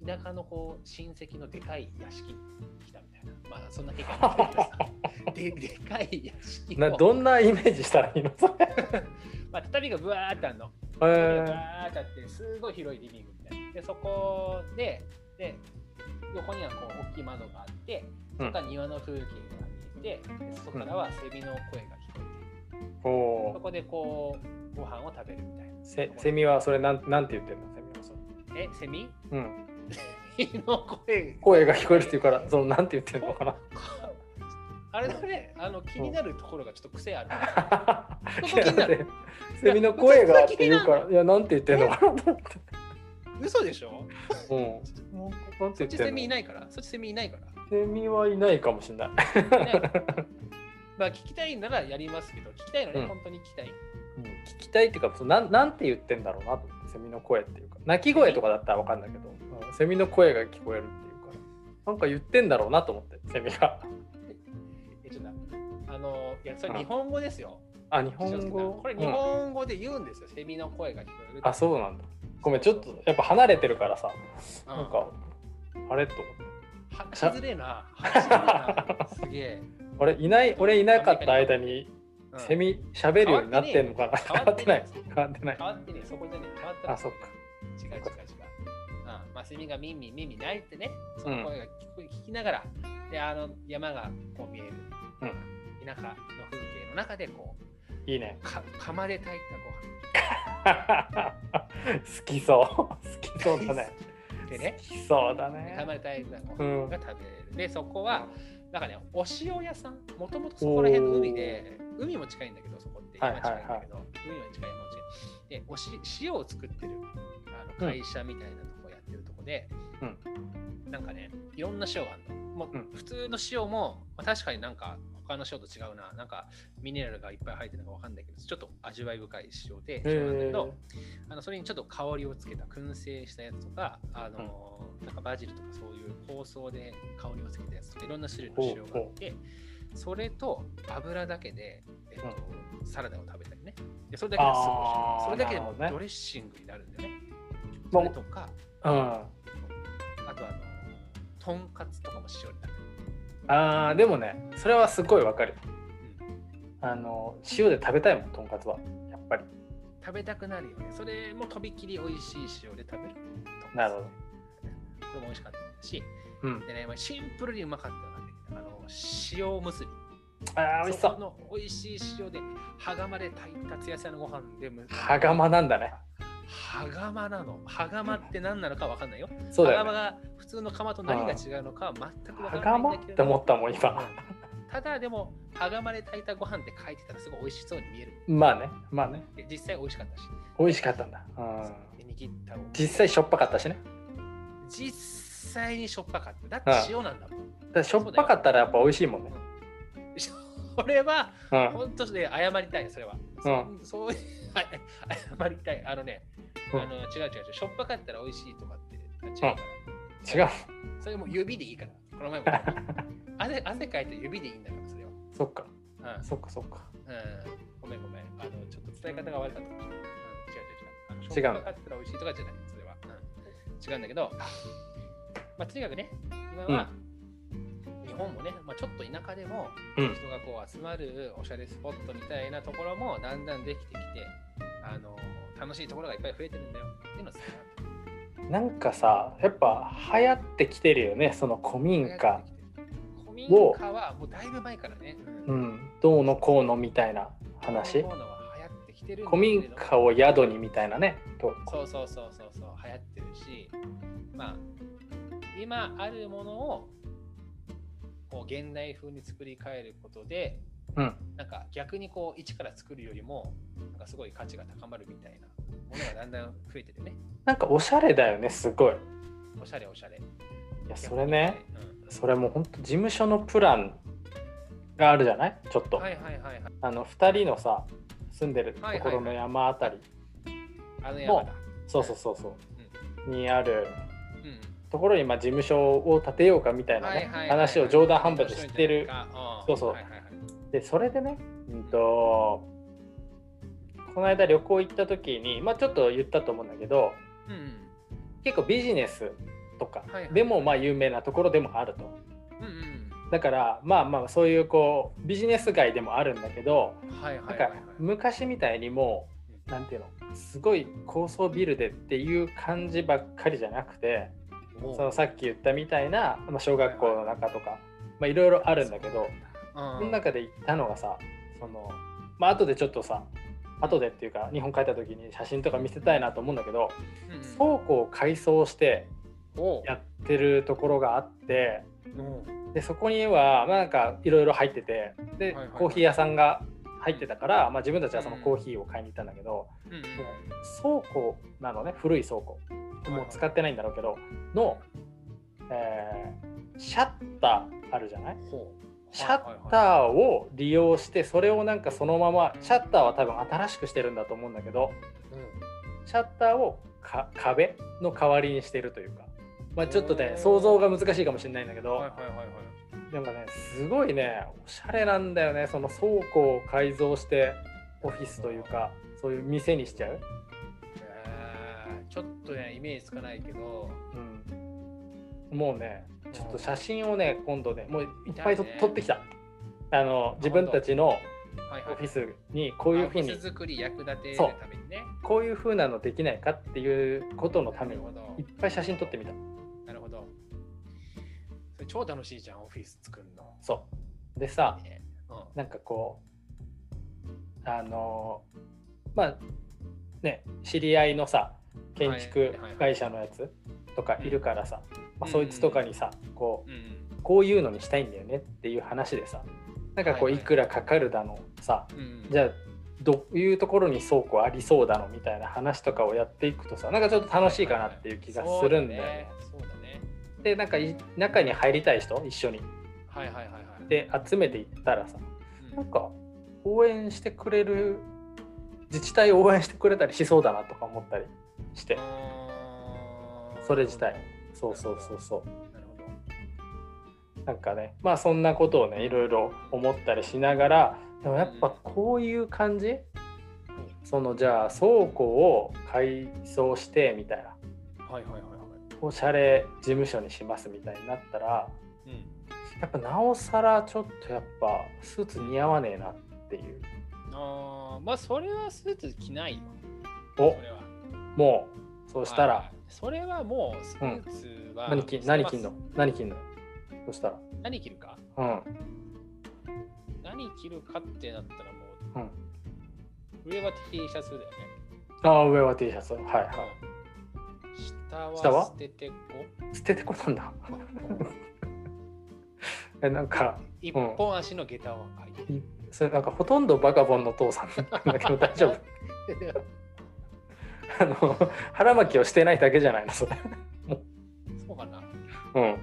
田舎のこう親戚のでかい屋敷に来たみたいな。まあ、そんな経験ないけどさででかい屋敷をなどんなイメージしたらいいの？それ。まあ、畳がブワーってあるの。え畳がブーってあって、すごい広いリビングみたいな。で、そこで、で、横にはこう大きい窓があって、そこから庭の風景が見えて、でそこからはセミの声が聞こえて、おーそこでこう、ご飯を食べるみたいな。セセミはそれなんなんて言ってんの？セミはそれ。え、セミ？うんの声。声が聞こえるっていうからそのなんて言ってんのかな。あれだね、あの気になるところがちょっと癖ある。セミの声がって言うからいやなんて言ってんのかなと思って。嘘でしょ？うん。なんそってちセ言っんのミいないから。そっちセミいないから。セミはいないかもしれない。まあ聞きたいならやりますけど、聞きたいのね、うん。本当に聞きたい。うん。聞きたいっていうかそのなんなんて言ってんだろうなと思ってセミの声っていうか。鳴き声とかだったらわかんないけど、うんセミの声が聞こえるっていうからなんか言ってんだろうなと思ってセミが。え、ちょっとあの、いや、それ日本語ですよ。あ日本語？これ日本語で言うんですよ、セミの声が聞こえる。あそうなんだ。ごめんちょっとやっぱ離れてるからさ。うん。なんかあれと思って。はしづれえな。はしづれえな。すげえ。俺いない俺いなかった間にうん。セミ喋るようになってんのかな。変 変わっててない。変わってない。変わってね、そこでね、変わったあそっか。違う違う違う。あ、セミがミンミンミンミン鳴いてね、その声が聞きながら、で、あの山がこう見える、うん。田舎の風景の中でこいいね。う、か釜で炊いたご飯。好きそう。好きそうだね。でね好、きそうだね。釜で炊いたごうん飯が食べれる。で、そこは、なんかね、お塩屋さん、もともとそこら辺の海で、海も近いんだけど、そこって、はい山近いんだけど、海も近い山も近い。で、おし塩を作ってるあの会社みたいなとこやってるとこで、なんかね、いろんな塩があるの。もううん普通の塩も、まあ、確かになんか他の塩と違うな。なんかミネラルがいっぱい入ってるのかわかんないけど、ちょっと味わい深い塩で、塩なんだけど、あのそれにちょっと香りをつけた燻製したやつとか、あのなんかバジルとかそういう香草で香りをつけたやつとか、いろんな種類の塩があって、それと油だけで、えっとサラダを食べたりね。でそれだけですごいそれだけでもドレッシングになるんだよね。まあそれとか、うん。あとあの、とんかつとかも塩になる。あーでもねそれはすごいわかるうんあの塩で食べたいもんとんかつはやっぱり食べたくなるよね。それもとびきり美味しい塩で食べる。なるほど。これも美味しかったし、うんでね、まあシンプルにうまかったのあの塩おむすび。あー美味しそこの美味しい塩で、羽釜で炊いたつやつやのご飯でむ、羽釜なんだね羽釜なの。羽釜って何なのかわかんないよ。そうだよね。が普通の釜と何が違うのかは全くわ羽からないん釜だけれどって思ったもん。今ただでも、羽釜で炊いたご飯って書いてたらすごい美味しそうに見える。まあねまあね。で実際美味しかったし。美味しかったんだ、うん、で握ったの実際しょっぱかったしね。実際にしょっぱかった。だって塩なんだもん。だからしょっぱかったらやっぱ美味しいもんね。そ れは、うん。本当で謝りたい、それは。うん。そそういう、はい謝りたい。あのね、うんあの違う違う違う、しょっぱかったら美味しいとかって違うから。違うそれも指でいいから。この前も 汗汗かいて指でいいんだから、それは。そっかうんそっかそっかうん、ごめんごめん。あの、ちょっと伝え方が悪かったかもしれない。うん、違う違う違う。しょっぱかったら美味しいとかじゃない、それは。うん、違うんだけど、まあ、とにかくね、今は、日本もね、まあ、ちょっと田舎でも、うん。人がこう集まるおしゃれスポットみたいなところもだんだんできてきて、あの楽しいところがいっぱい増えてるんだよ。っていうのを伝えなんかさやっぱ流行ってきてるよねその古民家。古民家はもうだいぶ前からね、ううん。んどうのこうのみたいな話。古民家を宿にみたいなね。とそうそうそうそうそう。流行ってるし。まあ今あるものをこう現代風に作り変えることでうん。なんか逆にこう一から作るよりもなんかすごい価値が高まるみたいなものがだんだん増えてるね。なんかおしゃれだよねすごい。いおしゃれおしゃれ。やそれね。うん。それもうほんと事務所のプランがあるじゃない？ちょっと、はいはいはいはい。あの2人のさ住んでるところの山あたり、あの山だ。そうそうそうそう、にあるうんうんところにまあ事務所を建てようかみたいなね、話を冗談半分で知ってる。あそうそう。はいはいはい。でそれでね、うんとこの間旅行行った時に、まあ、ちょっと言ったと思うんだけどうんうん。結構ビジネスとかでもまあ有名なところでもあると。うんうん。だからまあまあそういうこうビジネス街でもあるんだけどなんか昔みたいにもうなんていうのすごい高層ビルでっていう感じばっかりじゃなくてそのさっき言ったみたいな、まあ、小学校の中とかまあいろいろあるんだけどうん。その中で行ったのがさそのまあ後でちょっとさ後でっていうか日本帰った時に写真とか見せたいなと思うんだけどうんうん。倉庫を改装してやってるところがあってうん。でそこにはまあなんかいろいろ入っててではいはいはい。コーヒー屋さんが入ってたから、まあ、自分たちはそのコーヒーを買いに行ったんだけど、うんうん。倉庫なのね古い倉庫もう使ってないんだろうけどの、えーシャッターあるじゃない？シャッターを利用してそれをなんかそのままシャッターは多分新しくしてるんだと思うんだけどシャッターをか壁の代わりにしてるというか、まあ、ちょっとね想像が難しいかもしれないんだけど、でもねすごいねおしゃれなんだよね。その倉庫を改造してオフィスというかそういう店にしちゃう、えーちょっとねイメージつかないけどうん、もうねちょっと写真をね今度ねもういっぱいとね。撮ってきた。あの自分たちのオフィスにこういうふうに作り役立てるためにね。こういうふうなのできないかっていうことのためにいっぱい写真撮ってみた。なるほど。それ超楽しいじゃんオフィス作るの。そう。でさね。うん。なんかこうあのまあね知り合いのさ建築会社のやつとかいるからさ、まあ、そいつとかにさこううんこういうのにしたいんだよねっていう話でさなんかこうはいくらかかるだのさうんじゃあどういうところに倉庫ありそうだのみたいな話とかをやっていくとさなんかちょっと楽しいかなっていう気がするんだよね。でなんかい中に入りたい人一緒に。はいはいはいはい。で集めていったらさなんか応援してくれる自治体を応援してくれたりしそうだなとか思ったりして。それ自体。そうそうそうそう。なるほど。なんかねまあそんなことをねいろいろ思ったりしながらでもやっぱこういう感じ？そのじゃあ倉庫を改装してみたいな。はいはいはいはい。おしゃれ事務所にしますみたいになったらうん。やっぱなおさらちょっとやっぱスーツ似合わねえなっていう。あーまあそれはスーツ着ないよ。お。それはもうそうしたら。はい。それはもうスーツは、何着何着んの？何着んの？そしたら？何着るか？うん。何着るかってなったらもうん。う上は T シャツだよね。ああ上は T シャツ。はいはい。下下はは捨ててこ？捨ててこなんだ？えなんか一本足の下駄を履いていそれなんかほとんどバカボンの父さんなんだけど大丈夫？あの腹巻きをしてないだけじゃないのそれ。そうかな。うん。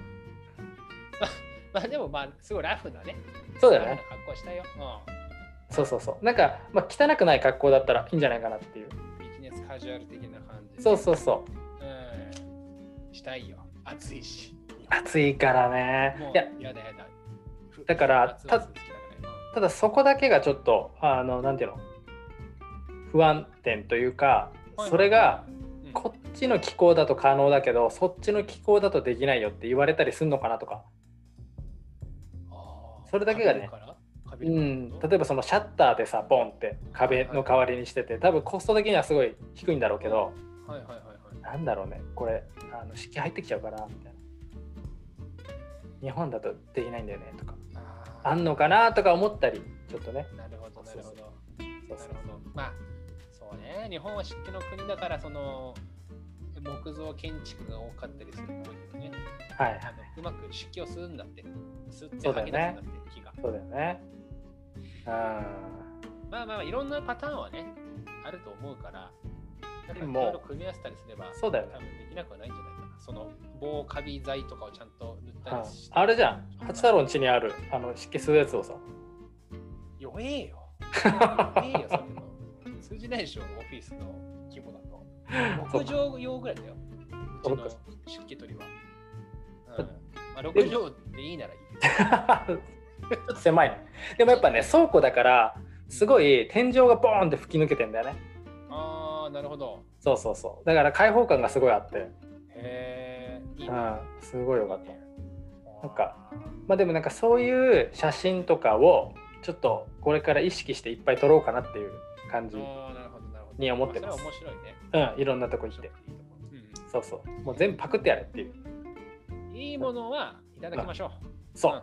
まあでもまあすごいラフなね。そうだよね。格好したよ、そうそうそう。なんか、まあ、汚くない格好だったらいいんじゃないかなっていう。うん、ビジネスカジュアル的な感じで。そうそうそう。うん。したいよ。暑いし。暑いからね。いややだやだ。ふだからたただそこだけがちょっとあのなんていうの？不安点というかうんそれがうん。こっちの気候だと可能だけどそっちの気候だとできないよって言われたりすんのかなとか。それだけがね。うん。例えばそのシャッターでさボンって壁の代わりにしてて多分コスト的にはすごい低いんだろうけどはいはいはいはい。なんだろうね。これあの湿気入ってきちゃうからみたいな。日本だとできないんだよねとか。ああんのかなとか思ったりちょっとね。ーなるほどなるほど。そうなそうそう。るほど。まあそうね。日本は湿気の国だからその木造建築が多かったりするっぽいけどね。はいあのうまく湿気を吸うんだって。吸って吐き出すんだって木が。そうだよね。うんまあまあいろんなパターンはねあると思うからいもうろいろ組み合わせたりすればそうだよね。多分できなくはないんじゃないかな。その防カビ剤とかをちゃんと塗ったうんりして。あれじゃん。八太郎の家にあるあの湿気吸うやつをさ。弱えよ。弱えよそれの通じないでしょオフィスの規模だと。6畳用ぐらいだよ。うちの湿気取りは、う。ん。まあ、6畳でいいならいいけど。狭いね。でもやっぱね倉庫だからすごい天井がボーンって吹き抜けてんだよね。ああなるほど。そうそうそう。だから開放感がすごいあって。へえいいね。うん。すごいよかった。いいねなんかまあでもなんかそういう写真とかをちょっとこれから意識していっぱい撮ろうかなっていう感じに思ってます。面白いね。うんいろんなとこ行って。そうそう。もう全部パクってやれっていう。いいものはいただきましょう。そう、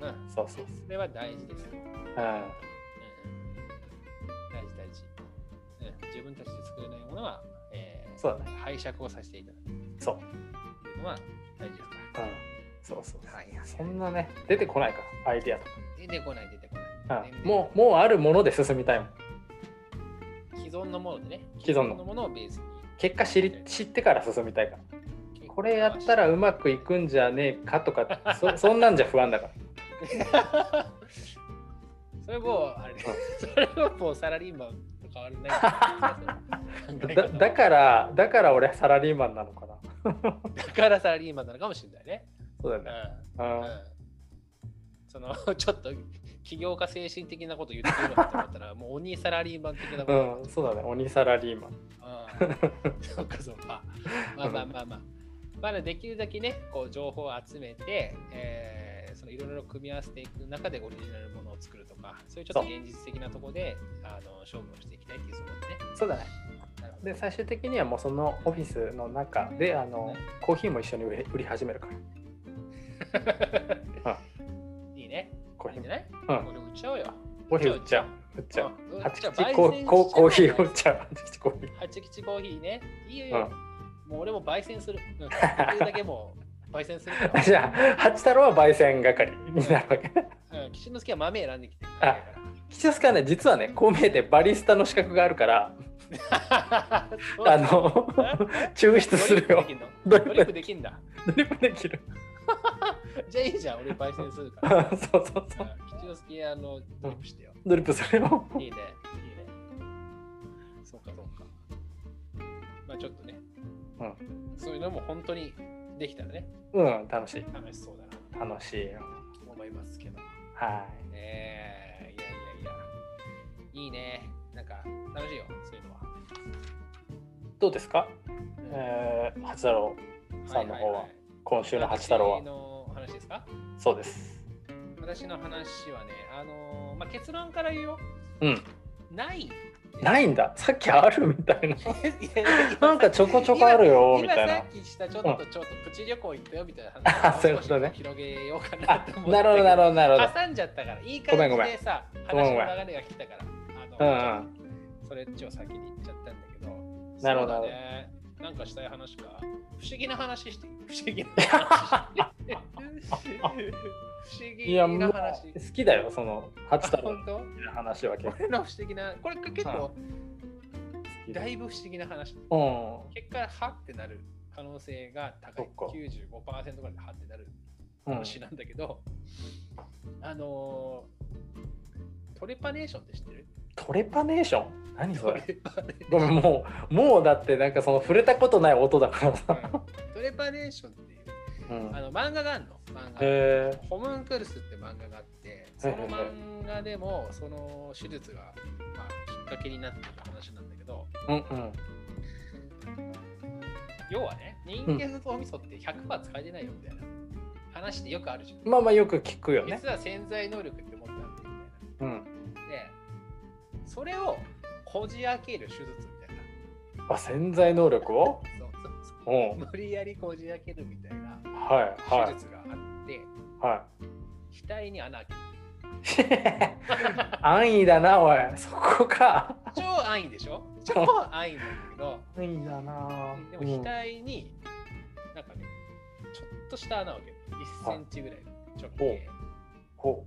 うん。うん。そうそうそれは大事です。よ。うん。大事大事。うん。自分たちで作れないものは、えー、そうだね。拝借をさせていただく。そう、というのは大事ですかうん、そうそうら。はいはい。そんなね出てこないからアイディアと出てこない出てこか、ない。うん、もうもうあるもので進みたいもん。う既存のものでね。既存の。ものをベースに。結果知り知ってから進みたいから。これやったらうまくいくんじゃねえかとか そそんなんじゃ不安だから。それもう、あれね、それはもうサラリーマンと変わらない。だだからだから俺サラリーマンなのかな。だからサラリーマンなのかもしれないね。そうだよね。うん。うん。そのちょっと起業家精神的なこと言ってくるのかと思ったら、もう鬼サラリーマン的なこと。うん、そうだね。鬼サラリーマン。うん。そうかそうか。まあまあまあまあ。まあね、できるだけね、こう情報を集めて、えー、そのいろいろ組み合わせていく中でオリジナルものを作るとか、そういうちょっと現実的なところであの勝負をしていきたいっていうそこでね。そうだね。で最終的にはもうそのオフィスの中であのコーヒーも一緒に売り始めるから。いいね。コーヒーじゃない？売っちゃおうよ。コーヒー売っちゃう。売っちゃう。コーコーヒー売っちゃう。八吉コーヒー。八吉コーヒーね。いいよいいよ。もう俺も焙煎する。うん、だけもう焙煎する。じゃあ八太郎は焙煎係になるわけ。うん、岸之助は豆選んできてる。あ吉之助はね実はねこう見えてバリスタの資格があるから。あの抽出するよ。ドリップできんだ。ドリップできる じゃあいいじゃん、俺焙煎するから。そうそうそう。吉之助あのドリップしてよ。ドリップするよ。いいね、いいね。そうか、そうか。まあちょっとね、うんそういうのも本当にできたらね、うん、楽しい。楽しそうだな楽しいよ。と思いますけど。はねえ、いやいやいや。いいね。なんか楽しいよ、そういうのは。い。どうですか？うんえー、八太郎さんの方は、いいい今週の八太郎は私。の話ですか？そうです。私の話はね、あのーまあ、結論から言うよ。うん。ない。ないんだ。さっきあるみたいな。なんかちょこちょこあるよみ今たいな今さっきしたちょっとちょっとプチ旅行行ったよみたいなあ話をそういうことね広げようかなあと思って。なるほど、なるほど、なるほど。挟んじゃったから、いい感じでさ、話の流れが来たから、うんあの、うん。それっちを先に言っちゃったんだけど、なるほど。なんかしたい話か？不思議な話していい？不思議な話。不思い議な話。きだよ、その八太郎あ本当？の話は結構俺の不思議な、これ結構好きだいぶ不思議な話。うん。結果、はってなる可能性が高い。そっか95%ぐらいではってなるうん話なんだけど、あのートレパネーションって知ってる？トレパネーション？何そトれごめん、もう、もうだってなんかその触れたことない音だからさ。うん。トレパネーションっていう。うん。あの漫画があるの？漫画。ホムンクルスって漫画があってその漫画でもその手術が、まあ、きっかけになってる話なんだけどうんうん。要はね人間の脳みそって100%使えてないよみたいな。話ってよくあるじゃん、まあまあよく聞くよね。実は潜在能力って持ってあるみたいな。うん。でそれをこじ開ける手術みたいなあ、潜在能力を？そうそうそううん。無理やりこじ開けるみたいなはいはい手術があって、は額に穴開けるい。安易だな、おい。そこか。超安易でしょ？超安易なんだけど安易だな。でも額になんかねちょっとした穴を開ける1センチぐらいの直径ほ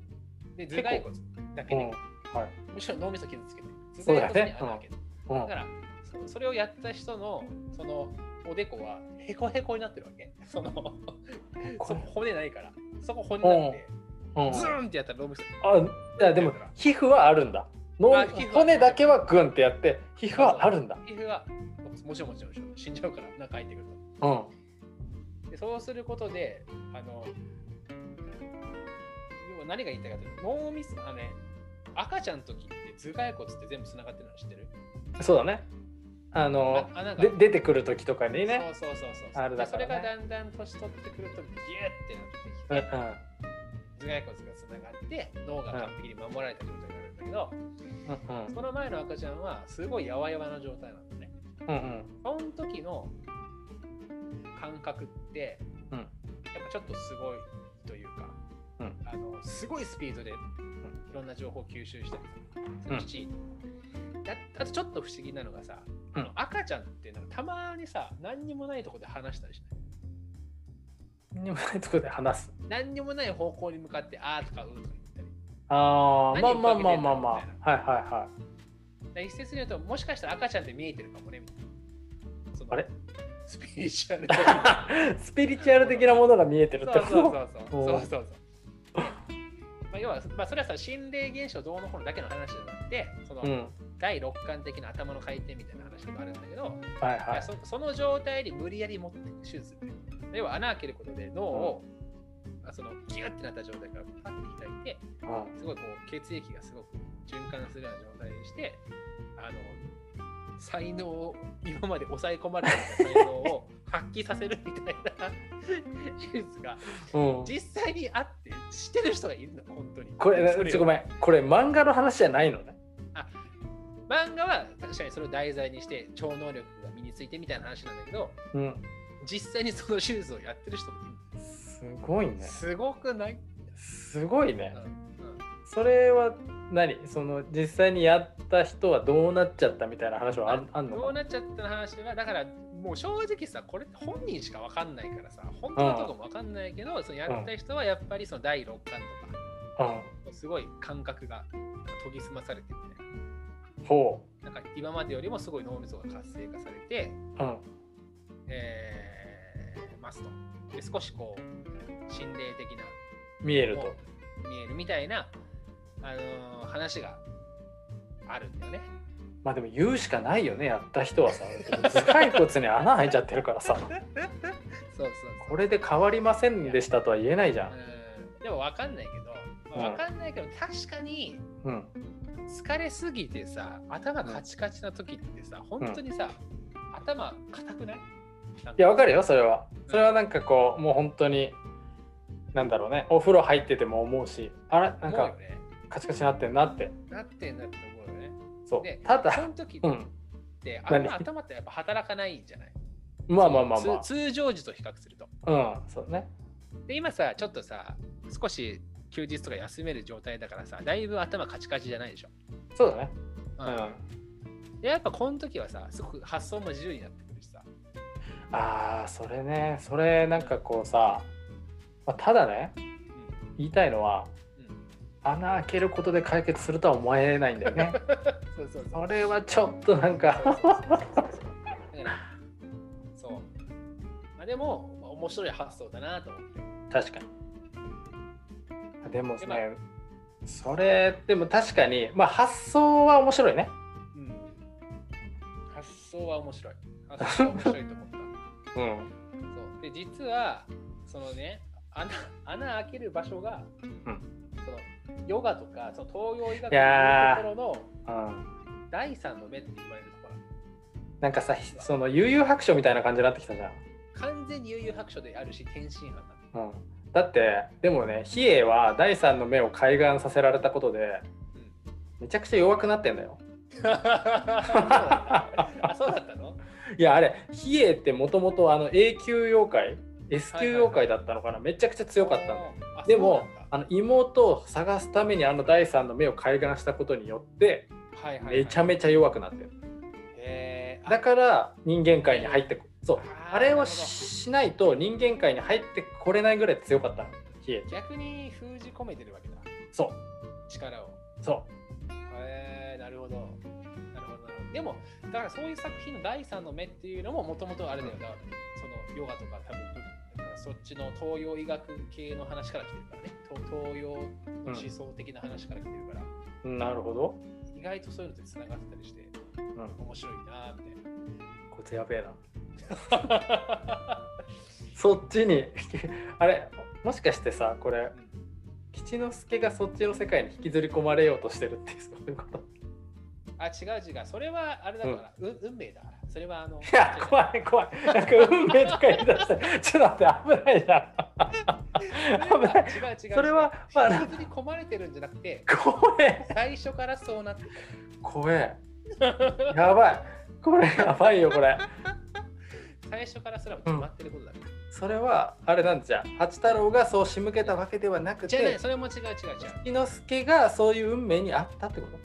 で頭蓋骨だけう。うん。ではい。むしろ脳みそ傷つけて頭そうだよね。うん。だからそそれをやった人のそのおでこはへこへこになってるわけ。そのそこ骨ないから。そこ骨なんでうん。ズーンってやったら脳みそあ、いやでも皮膚はあるんだ。のあ皮膚は骨だけはグンってやって、皮膚はあるんだ。皮膚はもちろんもちろん。死んじゃうから中入ってくると。うん。でそうすることで、あの、要は何が言いたいかというと、脳みそ、あのね、赤ちゃんの時って頭蓋骨って全部つながってるの知ってる？そうだね。あの、あで出てくる時とかにね。そうそうそうそう。あるだからねでそれがだんだん年取ってくると、ギューってなってきて、うんうん。頭蓋骨がつながって、脳が完璧に守られた状態になるんだけど、うんうんその前の赤ちゃんはすごいやわやわな状態なのね。うんうんその時の感覚って、うんやっぱちょっとすごいというか、うん。あのすごいスピードでいろんな情報を吸収したりするし、だあとちょっと不思議なのがさ、あのうん赤ちゃんってなんかたまにさ何にもないとこで話したりしない？何にもないところで話す？何にもない方向に向かってあーとかうーとか言ったり。ああ、まあ何まあまあまあまあ。はいはいはで一説に言うともしかしたら赤ちゃんって見えてるかもねみたいな。あれ？スピリチュアル的な。い。スピリチュアル的なものが見えてるってそうことそうそう。そうそうそうそう まあ、要は、まあ、それはさ心霊現象どうのこうのだけの話じゃなくてその、うん。第六感的な頭の回転みたいな話があるんだけど、はいはい。そその状態に無理やり持っていく手術で要は穴開けることで脳を、あそのギュッてなった状態からパッて開いてうんすごいこう血液がすごく循環するような状態にしてあの才能を今まで抑え込まれた才能を発揮させるみたいな手術がうん。実際にあってしてる人がいるの本当にこれ、ちょごめん。これ漫画の話じゃないのね。漫画は確かにそれを題材にして超能力が身についてみたいな話なんだけどうん。実際にその手術をやってる人もいるすごいね。すごくない、すごいねうん。うんそれは何？その実際にやった人はどうなっちゃったみたいな話はああんのどうなっちゃったの話はだからもう正直さこれって本人しか分かんないからさ本当のとこも分かんないけど、そのやった人はやっぱりその第六感とかうん。すごい感覚が研ぎ澄まされてるみたいほななんか今までよりもすごい脳みそが活性化されて、う。うん。えーますと。で少しこう、心霊的な、見えると。見えるみたいな、あのー話があるんだよね。まあでも言うしかないよね、やった人はさ。頭蓋骨に穴開いちゃってるからさ。そうそう。これで変わりませんでしたとは言えないじゃん。うんでも分かんないけど、まあうん分かんないけど、確かにうん。疲れすぎてさ、頭カチカチな時ってさ、本当にさ、頭硬くない？いや、わかるよ、それは。それはなんかこう、もう本当に、なんだろうね、お風呂入ってても思うし、あれ、なんかね。カチカチになってんなって。なってんだって思うよね。そうで。ただ、その時っうん。て、あ何んま頭ってやっぱ働かないんじゃない？まあまあまあま通通常時と比較すると。あ。うん、そうね。で、今さ、ちょっとさ、少し休日とか休める状態だからさ、だいぶ頭カチカチじゃないでしょ？そうだね。ううん。でやっぱこの時はさ、すごく発想も自由になってくるしさ。ああ、それね、それなんかこうさ、まあ、ただね、言いたいのは、うんうん穴開けることで解決するとは思えないんだよね。そうそうそう。それはちょっとなんかそう。まあ、でも、まあ面白い発想だなと思って。確かに。でもでまあね、それでも確かに、まあ発想は面白いね。うん、発想は面白い。発想は面白いと思った。うん。そうで実はそのね穴穴開ける場所が、うんそのヨガとかその東洋医学のところのうん、第三の目って言われるところ。なんかさ、その悠々白書みたいな感じになってきたじゃん。完全に悠々白書であるし天津飯だうん、だって、でもね、比叡は第三の目を開眼させられたことで、めちゃくちゃ弱くなってんだよ。そうあそうだったの？いや、あれ、比叡ってもともとあの A 級妖怪、S 級妖怪だったのかな、めちゃくちゃ強かったんだよ。あでもあの妹を探すためにあの第三の目を開眼したことによって、はいはいはい、めちゃめちゃ弱くなってる。だから人間界に入ってこそう。あれをしないと人間界に入ってこれないぐらい強かった。逆に封じ込めてるわけだ。そう。力を。そへえなるほど。なるほどなるほど。でも、だからそういう作品の第三の目っていうのももともとあれだよ。だからそのヨガとか多分、そっちの東洋医学系の話から来てるからね。東東洋の思想的な話から来てるから、うなるほど、意外とそういうのってつながってたりして、うん、面白いなーみこいつやべえな。たいな。そっちに。あれもしかしてさこれ吉之助がそっちの世界に引きずり込まれようとしてるってそういうこと？あ、違う違う。それはあれだから、う運命だから。それはあの、いや怖い怖い。なんか運命とか言い出して ちょっと待って危ないじゃん。危ない。違う違う。それはまあ引きずり込まれてるんじゃなくて、怖え最初からそうなって怖えやばい。これやばいよこれ。最初からそれは決まってることだから。それはあれなんじゃん。八太郎がそう仕向けたわけではなくじゃそれも違う違う違う。吉之助がそういう運命にあったってこと？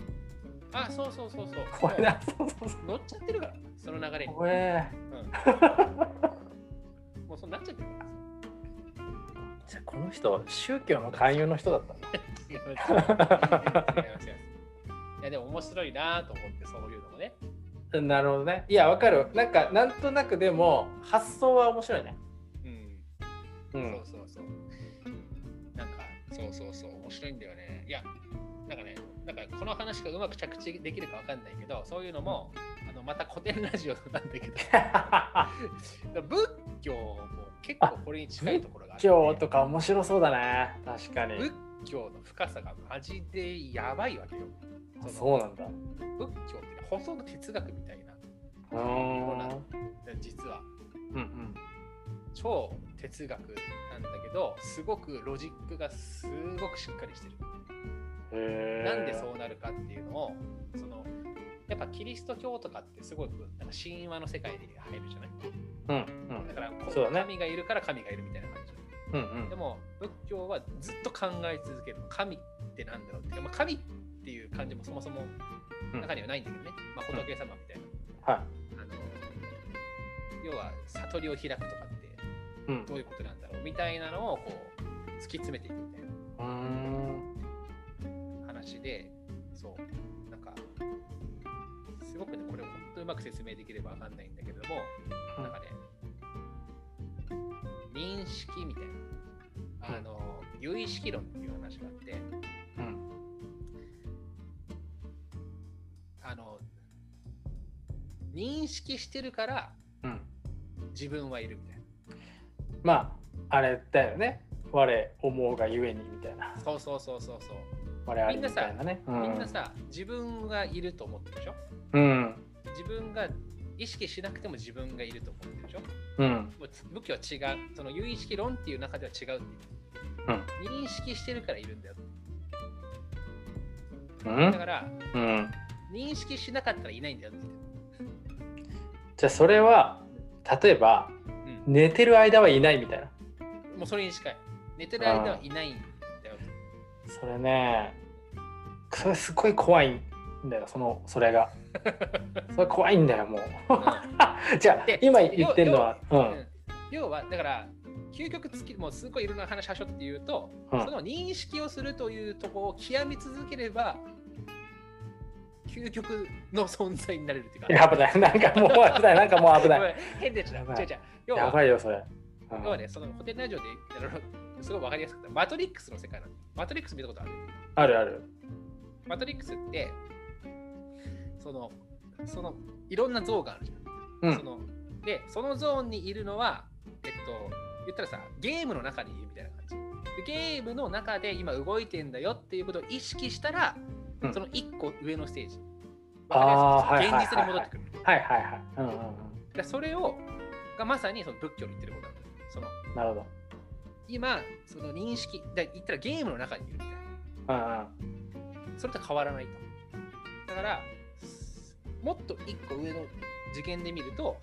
あ、そうそうそうそう。怖いなそうそうそう乗っちゃってるから、その流れに。怖えうん、もうそうなっちゃってるから。じゃあこの人宗教の勧誘の人だった。いや、でも面白いなと思って、そういうのもね。なるほどねいやわかるなんかなんとなくでも発想は面白いねうん。うんそうそうそう。なんか、そうそうそう、面白いんだよね。いや、なんかね、なんかこの話がうまく着地できるかわかんないけど、そういうのも、あのまた古典ラジオなんだけど、仏教も結構これに近いところがあって、今日とか面白そうだね。確かに。仏教の深さがマジでやばいわけよ。のそうなんだ。仏教ってほとんど哲学みたいな、うーん。実は。うんうん。超哲学なんだけど、すごくロジックがすごくしっかりしてる。なんでそうなるかっていうのを、そのやっぱキリスト教とかってすごくなんか神話の世界で入るじゃない？うんだからこう神がいるから神がいるみたいな感じ。うんうんでも仏教はずっと考え続ける。神ってなんだろうっていうか、まあ、神っていう感じもそもそもうん中にはないんだけどね。まあ、仏様みたいはな。あの要は悟りを開くとかっていうんどういうことなんだろうみたいなのをこう突き詰めていくみたいな。うーん話で、そう、なんか、すごくね、これ本当うまく説明できればわかんないんだけれども、なんかね、認識みたいな、あの、有意識論っていう話があって、うん。あの、認識してるからうん。自分はいるみたいな。まあ、あれだよね。我思うがゆえにみたいな。そうそうそうそうそう。我ありみたいなね。うみんなさ、自分がいると思ってるでしょ？うん。自分が意識しなくても自分がいると思ってるでしょ？うん。もう武器は違う。その有意識論っていう中では違ううん。認識してるからいるんだよ。うんだ。から、うん。認識しなかったらいないんだよってじゃあそれは例えば言って。寝てる間はいないみたいな。うん。もうそれに近い。寝てる間はいないんだよ。それね、それすごい怖いんだよ、そのそれが。それ怖いんだよ、もう。じゃあで今言ってるのは、ううんん要は、だから、究極つき、もうすごいいろんな話はしょって言うと、うんその認識をするというところを極め続ければ、究極の存在になれるっていうか。やばい、なんかもう危ない、なんかもう危ない。変でちゃう。やばい違う違う。要は、やばいよ、それ。うん要はね、そのホテルラジオですごいわかりやすくて、マトリックスの世界なんだ。マトリックス見たことある？あるある。マトリックスって、その、その、いろんな像があるじゃん。うんそので、そのゾーンにいるのは、えっと、言ったらさ、ゲームの中にいるみたいな感じ。でゲームの中で今動いてんだよっていうことを意識したら、うんその一個上のステージ。あ現実に戻ってくる。はいはいはい。それを、がまさにその仏教の言ってることなんだよ。そのうん。なるほど。今、その認識、だ言ったらゲームの中にいるみたいな。それと変わらないと。だから、もっと一個上の次元で見ると、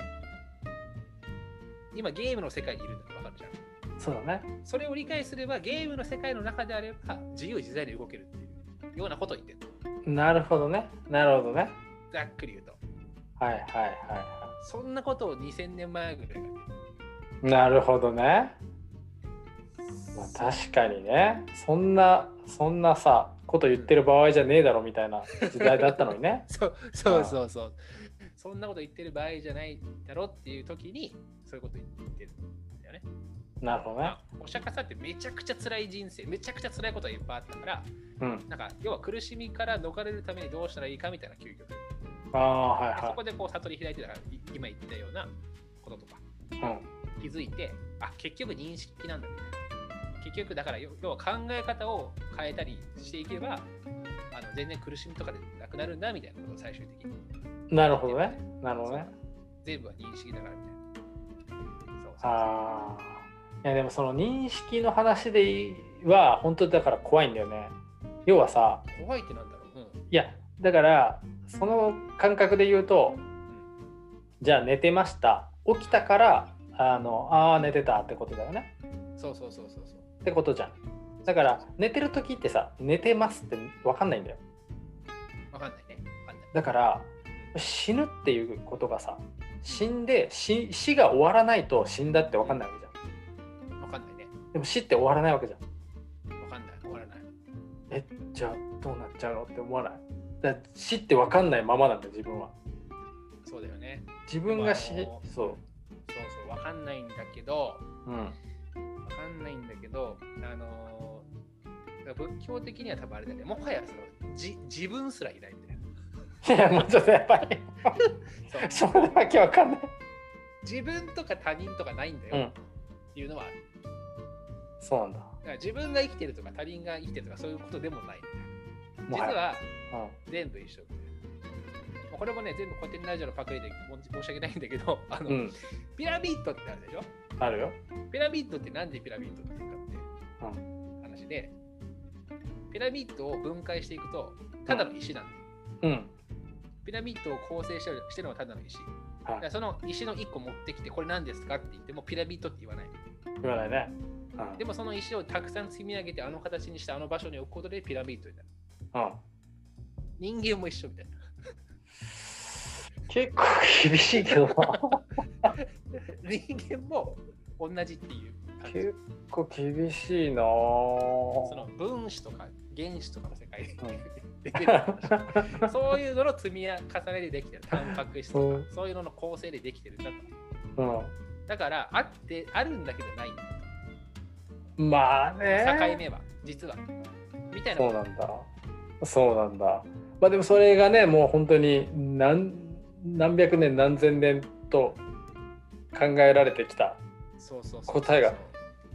今ゲームの世界にいるんだってわかるじゃん。そうだね。それを理解すれば、ゲームの世界の中であれば、自由自在で動けるっていうようなことを言ってる。なるほどね。なるほどね。ざっくり言うと。はいはいはいはそんなことを2000年前ぐらい。なるほどね。まあ、確かにね。そんな、そんなさ、こと言ってる場合じゃねえだろみたいな時代だったのにね。そうそうそうそう。そんなこと言ってる場合じゃないだろっていう時に、そういうこと言ってるんだよね。なるほどねま。あお釈迦さんってめちゃくちゃ辛い人生、めちゃくちゃ辛いことがいっぱいあったから、うん。なんか要は苦しみから逃れるためにどうしたらいいかみたいな究極。ああ、はいはそこでこう悟り開いてたから、い今言ったようなこととかい。うん。気づいて、あ、結局認識なんだみたいな。結局だから要要は考え方を変えたりしていけば、あの全然苦しみとかでなくなるんだみたいなことを最終的に。なるほどね。なるほどね。全部は認識だからみたいな。そうそうああ。いやでもその認識の話では本当だから怖いんだよね。要はさ、怖いってなんだろう。うん。いやだからその感覚で言うと、じゃあ寝てました。起きたからあのあー寝てたってことだよね。そうそうそうそうそう。ってことじゃん。だから寝てる時ってさ寝てますって分かんないんだよ。わかんないね。わかんない。だから死ぬっていうことがさ死んで死死が終わらないと死んだって分かんないわけじゃん。わかんないね。でも死って終わらないわけじゃん。わかんない。終わらない。えじゃあどうなっちゃうのって思わない？だ死って分かんないままなんだよ自分は。そうだよね。自分が死そう。そうそう。わかんないんだけど、うん。わかんないんだけど、あのー仏教的には多分あれだよね。もはやそのじ自分すらいないみたいな。いやもうちょっとやっぱりそうそれだけわかんない。自分とか他人とかないんだうんよっていうのはある。そうなんだ。だから自分が生きてるとか他人が生きてるとかそういうことでもないみたいな。実はうん全部一緒これもね、全部古典ラジオのパクリで申し訳ないんだけど、あの、うん、ピラミッドってあるでしょ？あるよ。ピラミッドってなんでピラミッドっていうかって話で、ピラミッドを分解していくと、ただの石なんだよ。うん。ピラミッドを構成してるしてるのはただの石。だはいその石の1個持ってきて、これ何ですかって言ってもピラミッドって言わない。言わないね。うん。でもその石をたくさん積み上げて、あの形にしてあの場所に置くことでピラミッドになる。うん、人間も一緒みたいな。結構厳しいけどな。人間も同じっていう感じ。結構厳しいなそぁの分子とか原子とかの世界で。うん。出てる。話そういうのの積み重ねでできてる。タンパク質とか。うん、そういうのの構成でできてるんだと。うん。だからあってあるんだけどない。んだまあね。境目は。実は。みたいなそうなんだ。そうなんだ。まあでもそれがねもう本当に何何百年何千年と考えられてきたそうそうそう答えが。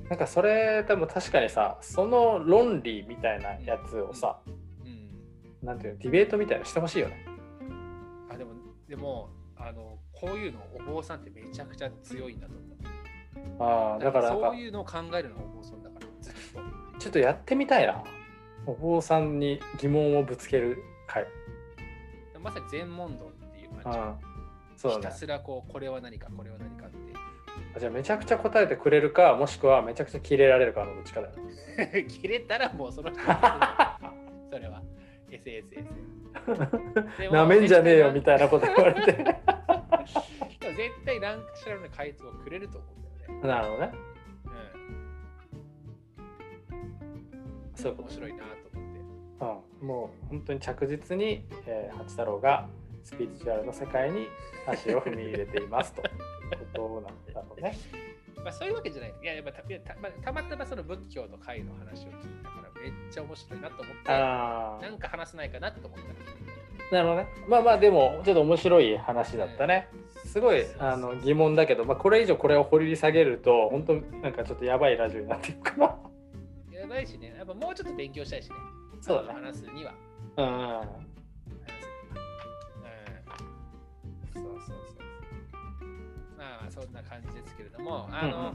なんかそれ多分確かにさその論理みたいなやつをさ、うん、なんていうのディベートみたいなのしてほしいよね。あでもでもあのこういうのお坊さんってめちゃくちゃ強いんだと思う。ああだからそういうのを考えるのがお坊さんだからずっと。ちょっとやってみたいな。お坊さんに疑問をぶつける回。まさに全問答っていうああそうだね。ひたすらこうこれは何かこれは何かって。じゃあめちゃくちゃ答えてくれるかもしくはめちゃくちゃキレられるかのどっちかだよね切れたらもうその人 それは。SSS なめんじゃねえよみたいなこと言われて。でも絶対何かしらの回答をくれると思うんだよね。なるほどね。うん、そう面白いなと思って。うん、もう本当に着実に、えー、八太郎がスピリチュアルの世界に足を踏み入れていますということなんだろうね。まあ、そういうわけじゃない。いや、やっぱたた,、まあ、たまたまその仏教の会の話を聞いたからめっちゃ面白いなと思って、あなんか話せないかなと思ったなるほどね。まあまあでもちょっと面白い話だったね。すごいあの疑問だけど、まあ、これ以上これを掘り下げると本当なんかちょっとやばいラジオになっていくかな。やばいしね、やっぱもうちょっと勉強したいしね。そうだね。話すには。うん。そうそうそう。まあ、そんな感じですけれども、あの、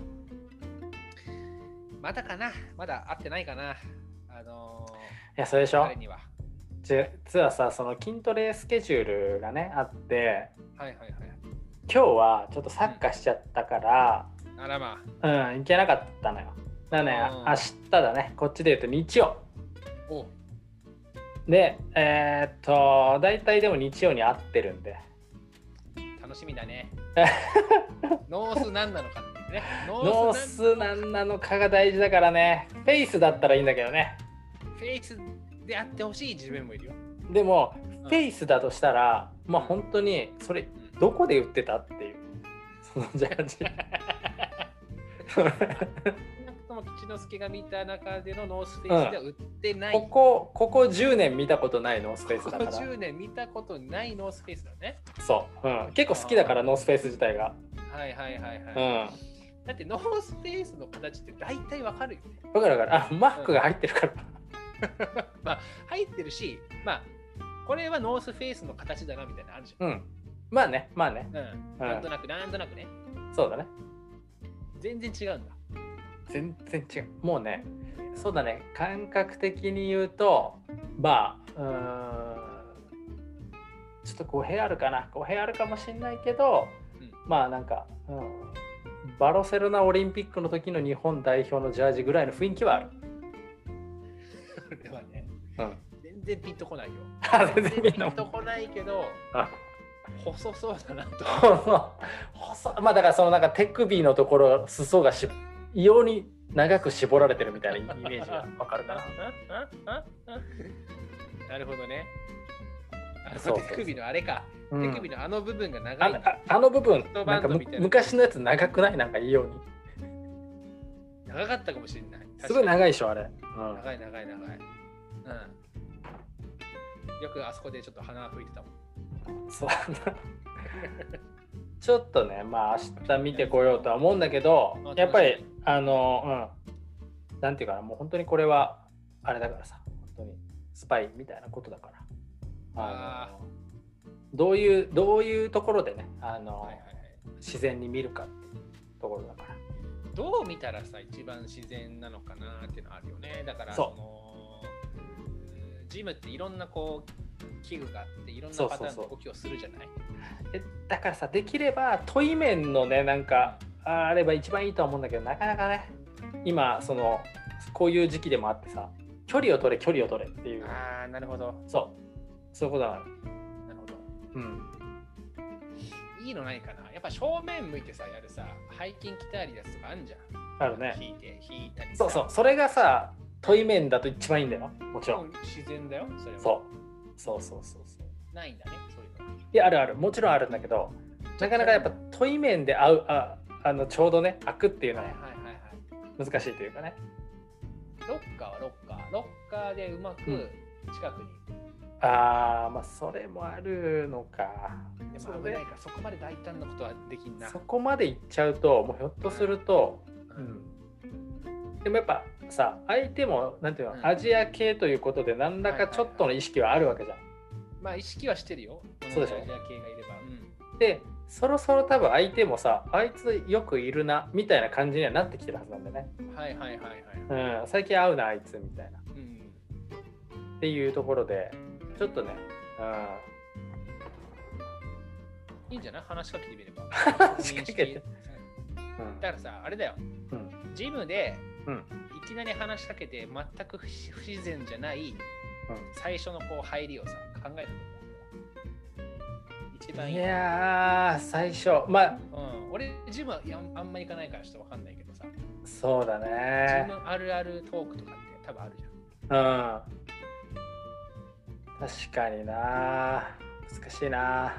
まだかな？まだ会ってないかな？あのいやそれでしょ彼には。実はさその筋トレスケジュールがねあってはいはいはい。今日はちょっとサッカーしちゃったから、あらまうん、行けなかったのよ。だね、うん明日だね、こっちで言うと日曜。で、えーっと、大体でも日曜に会ってるんで。楽しみだね。ノース何なのかってね。ノノー何スなんなのかが大事だからね。フェイスだったらいいんだけどね。フェイスであってほしい自分もいるよ。でも、うんフェイスだとしたら、まあ本当に、それ、どこで売ってたっていう。そのジャージ。も吉之助が見た中でのノースフェイスでは売ってない。ここ、ここ10年見たことないノースフェイスだから。50年見たことないノースフェイスだね。そう、うん。結構好きだから、ノースフェイス自体が。はいはいはいうん。はい。わだってノースフェイスの形って大体わかるよね。かるわかる。あ、マークが入ってるから。まあ入ってるし、まあこれはノースフェイスの形だなみたいなのあるじうん。まあね、まあね。ゃん。うん。なんとなくなんとなくね。そうだね。全然違うんだ。全然違う。もうね、そうだね、感覚的に言うと、まあ、うーん、ちょっと語弊あるかな。語弊あるかもしれないけど、うんまあなんか、うん、バルセロナオリンピックの時の日本代表のジャージぐらいの雰囲気はある。これはね、うん。全然ピンとこないよ。あ全然ピンとこないけど、あ細そうだなと。細まあだからそのなんか手首のところ裾がし異様に長く絞られてるみたいなイメージがわかるかな。なるほどね。あそう手首のあれか。うん手首のあの部分が長い。あのああの部分トなんか昔のやつ長くない？なんか異様に長かったかもしれない。すごい長いでしょあれ、うん長い長い長い。うん。よくあそこでちょっと鼻吹いてたもん。そうちょっとねまあ明日見てこようとは思うんだけどあやっぱりあのうん。なんていうかなもう本当にこれはあれだからさ本当にスパイみたいなことだから。あのどういうどういうところでねあの、はいはいはい。自然に見るかっていうところだから。どう見たらさ、一番自然なのかなっていうのあるよね。だから、そのうんジムっていろんなこう器具があって、いろんなパターンの動きをするじゃない？えだからさできれば問い面のねなんかあれば一番いいとは思うんだけどなかなかね今そのこういう時期でもあってさ距離を取れ距離を取れっていう。ああ、なるほど。そう。そういうことだからなるほど。うん。いいのないかな？やっぱ正面向いてさ、やるさ、背筋鍛えるやつとかあんじゃん。あるね。引いて、引いたりさ。そうそう。それがさ問い面だと一番いいんだよ。もちろん自然だよ、それは。そうそうそうそうそう。ないんだね、そういうのは。いやあるある。もちろんあるんだけどなかなかやっぱ問い面で合うああのちょうどね開くっていうのははいはいはいはい。難しいというかね。ロッカーはロッカー。ロッカーでうまく近くに、ああまあそれもあるのか。でも危ないからそこまで大胆なことはできんな。そこまでいっちゃうともうひょっとすると、ううんん、でもやっぱさ相手もなんていうの、うん。アジア系ということで何らかちょっとの意識はあるわけじゃん。まあ意識はしてるよ。そうでしょ。アジア系がいれば、うん。でそろそろ多分相手もさあいつよくいるなみたいな感じにはなってきてるはずなんだよね。はいはいはいはい、うん、最近会うなあいつみたいな。うん、っていうところでちょっとね、いいんじゃない？話しかけてみれば。話しかけて。だからさあれだよ。うん。ジムでうん。いきなり話しかけて全く不自然じゃない最初のこう入りをさ考えてみて一うん、番いい。いやー最初。まあ。うん、俺ジムはあんまり行かないからちょっとわかんないけどさ、そうだジねムあるあるトークとかって多分あるじうん。確かにな。難しいな。ゃ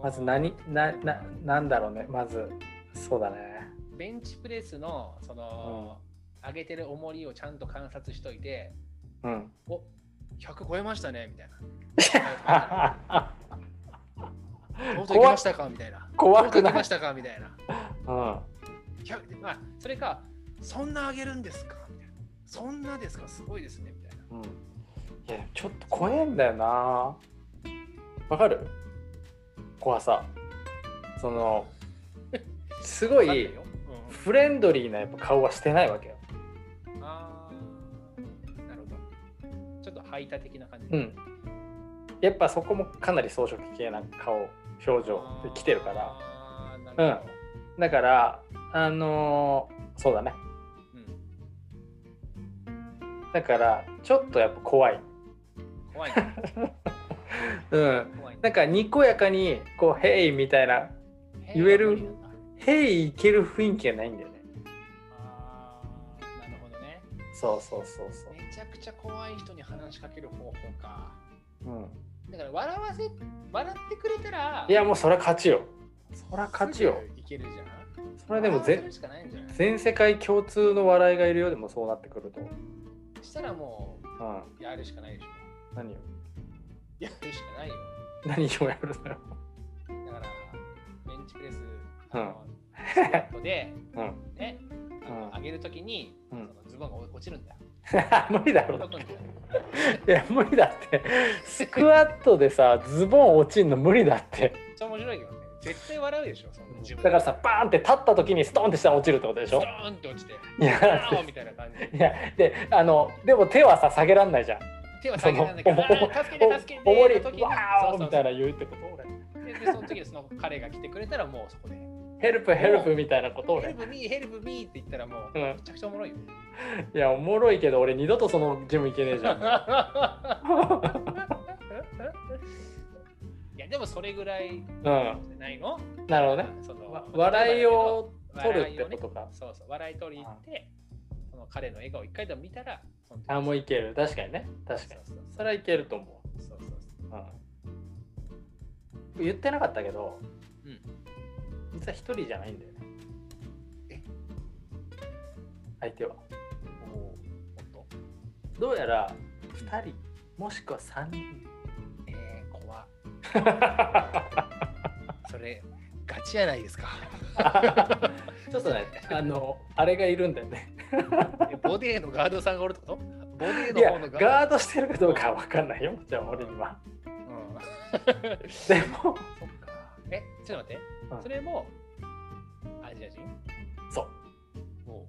んまず何なななんだろうね。まず。そうだね。ベンチプレスのその、上げてる重りをちゃんと観察しといてうん。お100超えましたねみたいな。とうとう行きましたかみたいな。怖くなましたかみたいな。うん。100まあそれかそんな上げるんですかみたいな。そんなですかすごいですねみたいな。うん、いやちょっと怖えんだよな。わかる？怖さ。その すごいフレンドリーなやっぱ顔はしてないわけよ排他的な感じ。うんやっぱそこもかなり装飾系な顔表情で来てるからあーなるほど。だからあのーそうだねうんだからちょっとやっぱ怖い怖いね。うんなんかにこやかにこう「ヘイ!」みたいな言えるへー無理なんだ「ヘイ!」いける雰囲気がないんだよねあーなるほどね。そうそうそうそうくちゃ怖い人に話しかける方法か。うんだから笑わせ、笑ってくれたら、いやもうそれは勝ちよ。そりゃ勝ちよ。いけるじゃん。それでもぜ笑わせるしかないんじゃない？全世界共通の笑いがいるよでもそうなってくると。したらもうん。う、やるしかないでしょ。何をやるしかないよ。何をやるのよ。だから、ベンチプレス、うんあのスクワットで、うん。ね、上げるときに、うんズボンが落ちるんだよ。無理だろ。いや無理だって。スクワットでさズボン落ちんの無理だって。めっちゃ面白いけどね。絶対笑うでしょ、その自分だからさバーンって立った時にストンって下に落ちるってことでしょ？スト。ーンって落ちて、いやみたいな感じで。いやであのでも手はさ下げらんないじゃん。手は下げたんだけど、助けて助けておもりわそうそうーみたいな言うってこと俺。ででその時にその彼が来てくれたらもうそこで、 help help みたいなこと俺。 help me、help me って言ったらもう、うんめちゃくちゃおもろいよ。いやおもろいけど俺二度とそのジム行けねえじゃん。いや、でもそれぐらいじうん。ゃないの？なるほどね。そのわ笑いを取るってことか。そうそう、笑い取りに行って、その彼の笑顔一回でも見たら、その時あ、もういける。確かにね。確かに。そうそうそれはいけると思そうそうそうう。うん、言ってなかったけど、うん実は一人じゃないんだよね。え？相手は。お。どうやら2人、もしくは3人。えー、怖っ それ、ガチやないですか。ちょっとね、あの、あれがいるんだよね。えボディのガードさんがおるってこと？ボディの方のガードしてるかどうかは分かんないよ。じゃあ俺には。うん、でも。え、ちょっと待って。うんそれも、アジア人そう。お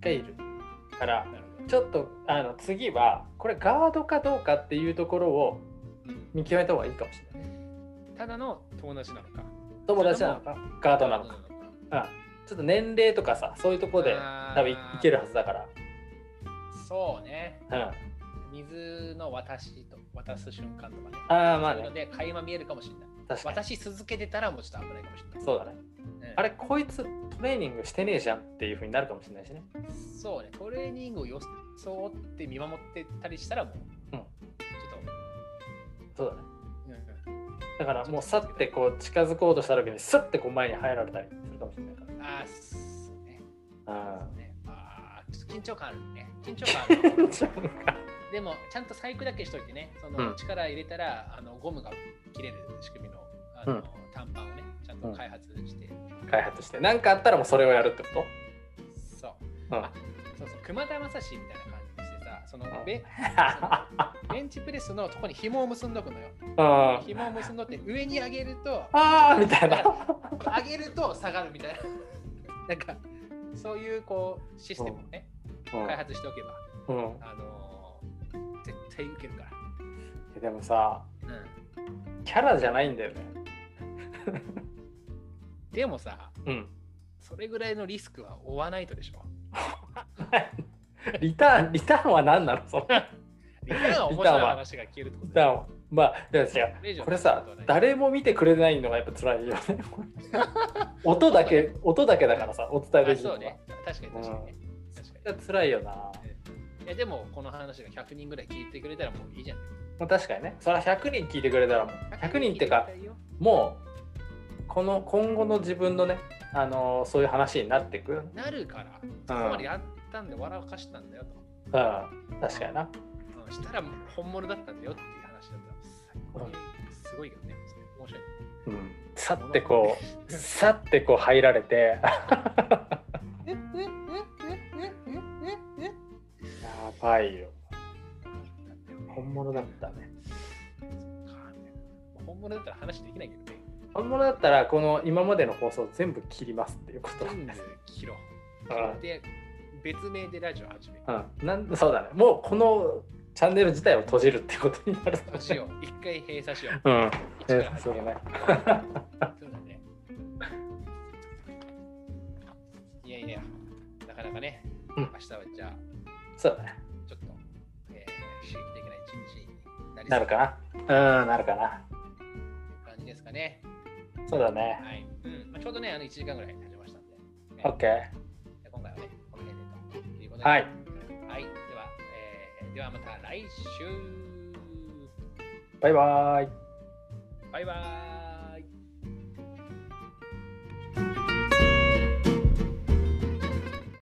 がいる。から、なるほど。ちょっとあの次はこれガードかどうかっていうところをうん見極めた方がいいかもしれない。ただの友達なのか。友達なのかガードなのか。か。うん。ちょっと年齢とかさそういうところであー多分いいけるはずだから。そうね。うん。水の渡しと渡す瞬間とかね。ああまあそういうのねで垣間見えるかもしれない。確かに。渡し続けてたらもうちょっと危ないかもしれない。そうだね。うんあれこいつトレーニングしてねえじゃんっていうふうになるかもしれないしね。そうね。トレーニングを装って見守ってたりしたらもう、うんちょっそうだね。と、うんだからもうさってこう近づこうとした時にスッてこう前に入られたりするかもしれないから。すね。うんねあーちょっと緊張感あるね。緊張感ある。緊張感でも、ちゃんと細工だけしといてね、そうん。の力入れたら、あのゴムが切れる仕組みのあの、うん。短パンをね、ちゃんと開発して。開発して。何かあったらもうそれをやるってこそう。と、うん。あそうそう、熊田正史みたいな感じにしてさ、そのうん。ベ ベンチプレスのとこに紐を結んどくのよ。うん。紐を結んどって上に上げると、あーみたいな。上げると下がるみたいな。なんか、そういうこうシステムをね、開発しておけば、うん、うん。あの対受けるから。でもさうん。キャラじゃないんだよね。でもさ、うん。それぐらいのリスクは負わないとでしょ。リターンリターンは何なの？その リターンは面白い話が聞けるってことまあいや違う。これさ誰も見てくれないのがやっぱ辛いよね。音だけ音だけだからさお伝えできるのは。あそうね。確かに確かにね。確かに。辛いよな、いやでもこの話が100人ぐらい聞いてくれたらもういいじゃん。まあ、確かにねそれは100人聞いてくれたらもう100人ってかもうこの今後の自分のねあのーそういう話になってくなるから、そこまでやったんで笑かしたんだよと。確かになうんしたら本物だったんだよっていう話だったら最高にすごいけどね。面白い。うんさってこう さってこう入られてばいよ本物だったね。本物だったら話できないけどね。本物だったらこの今までの放送全部切りますっていうこと。全部切ろう。うん。で、別名でラジオ始める。うん、なんそうだね。もうこのチャンネル自体を閉じるってことになる。閉じよう。一回閉鎖しよう。うん。一から始そう。だめようね そうだね。いやいや、なかなかね、うん。明日はじゃあ、そうだねなるかなうんなるかな感じですかね。そうだねはい。うんまあ、ちょうどね、あの1時間ぐらい経ちましたんで、ね OK 今回はね、この辺でということで。はい。はい。では、えー、ではまた来週。バイバーイバイバーイ。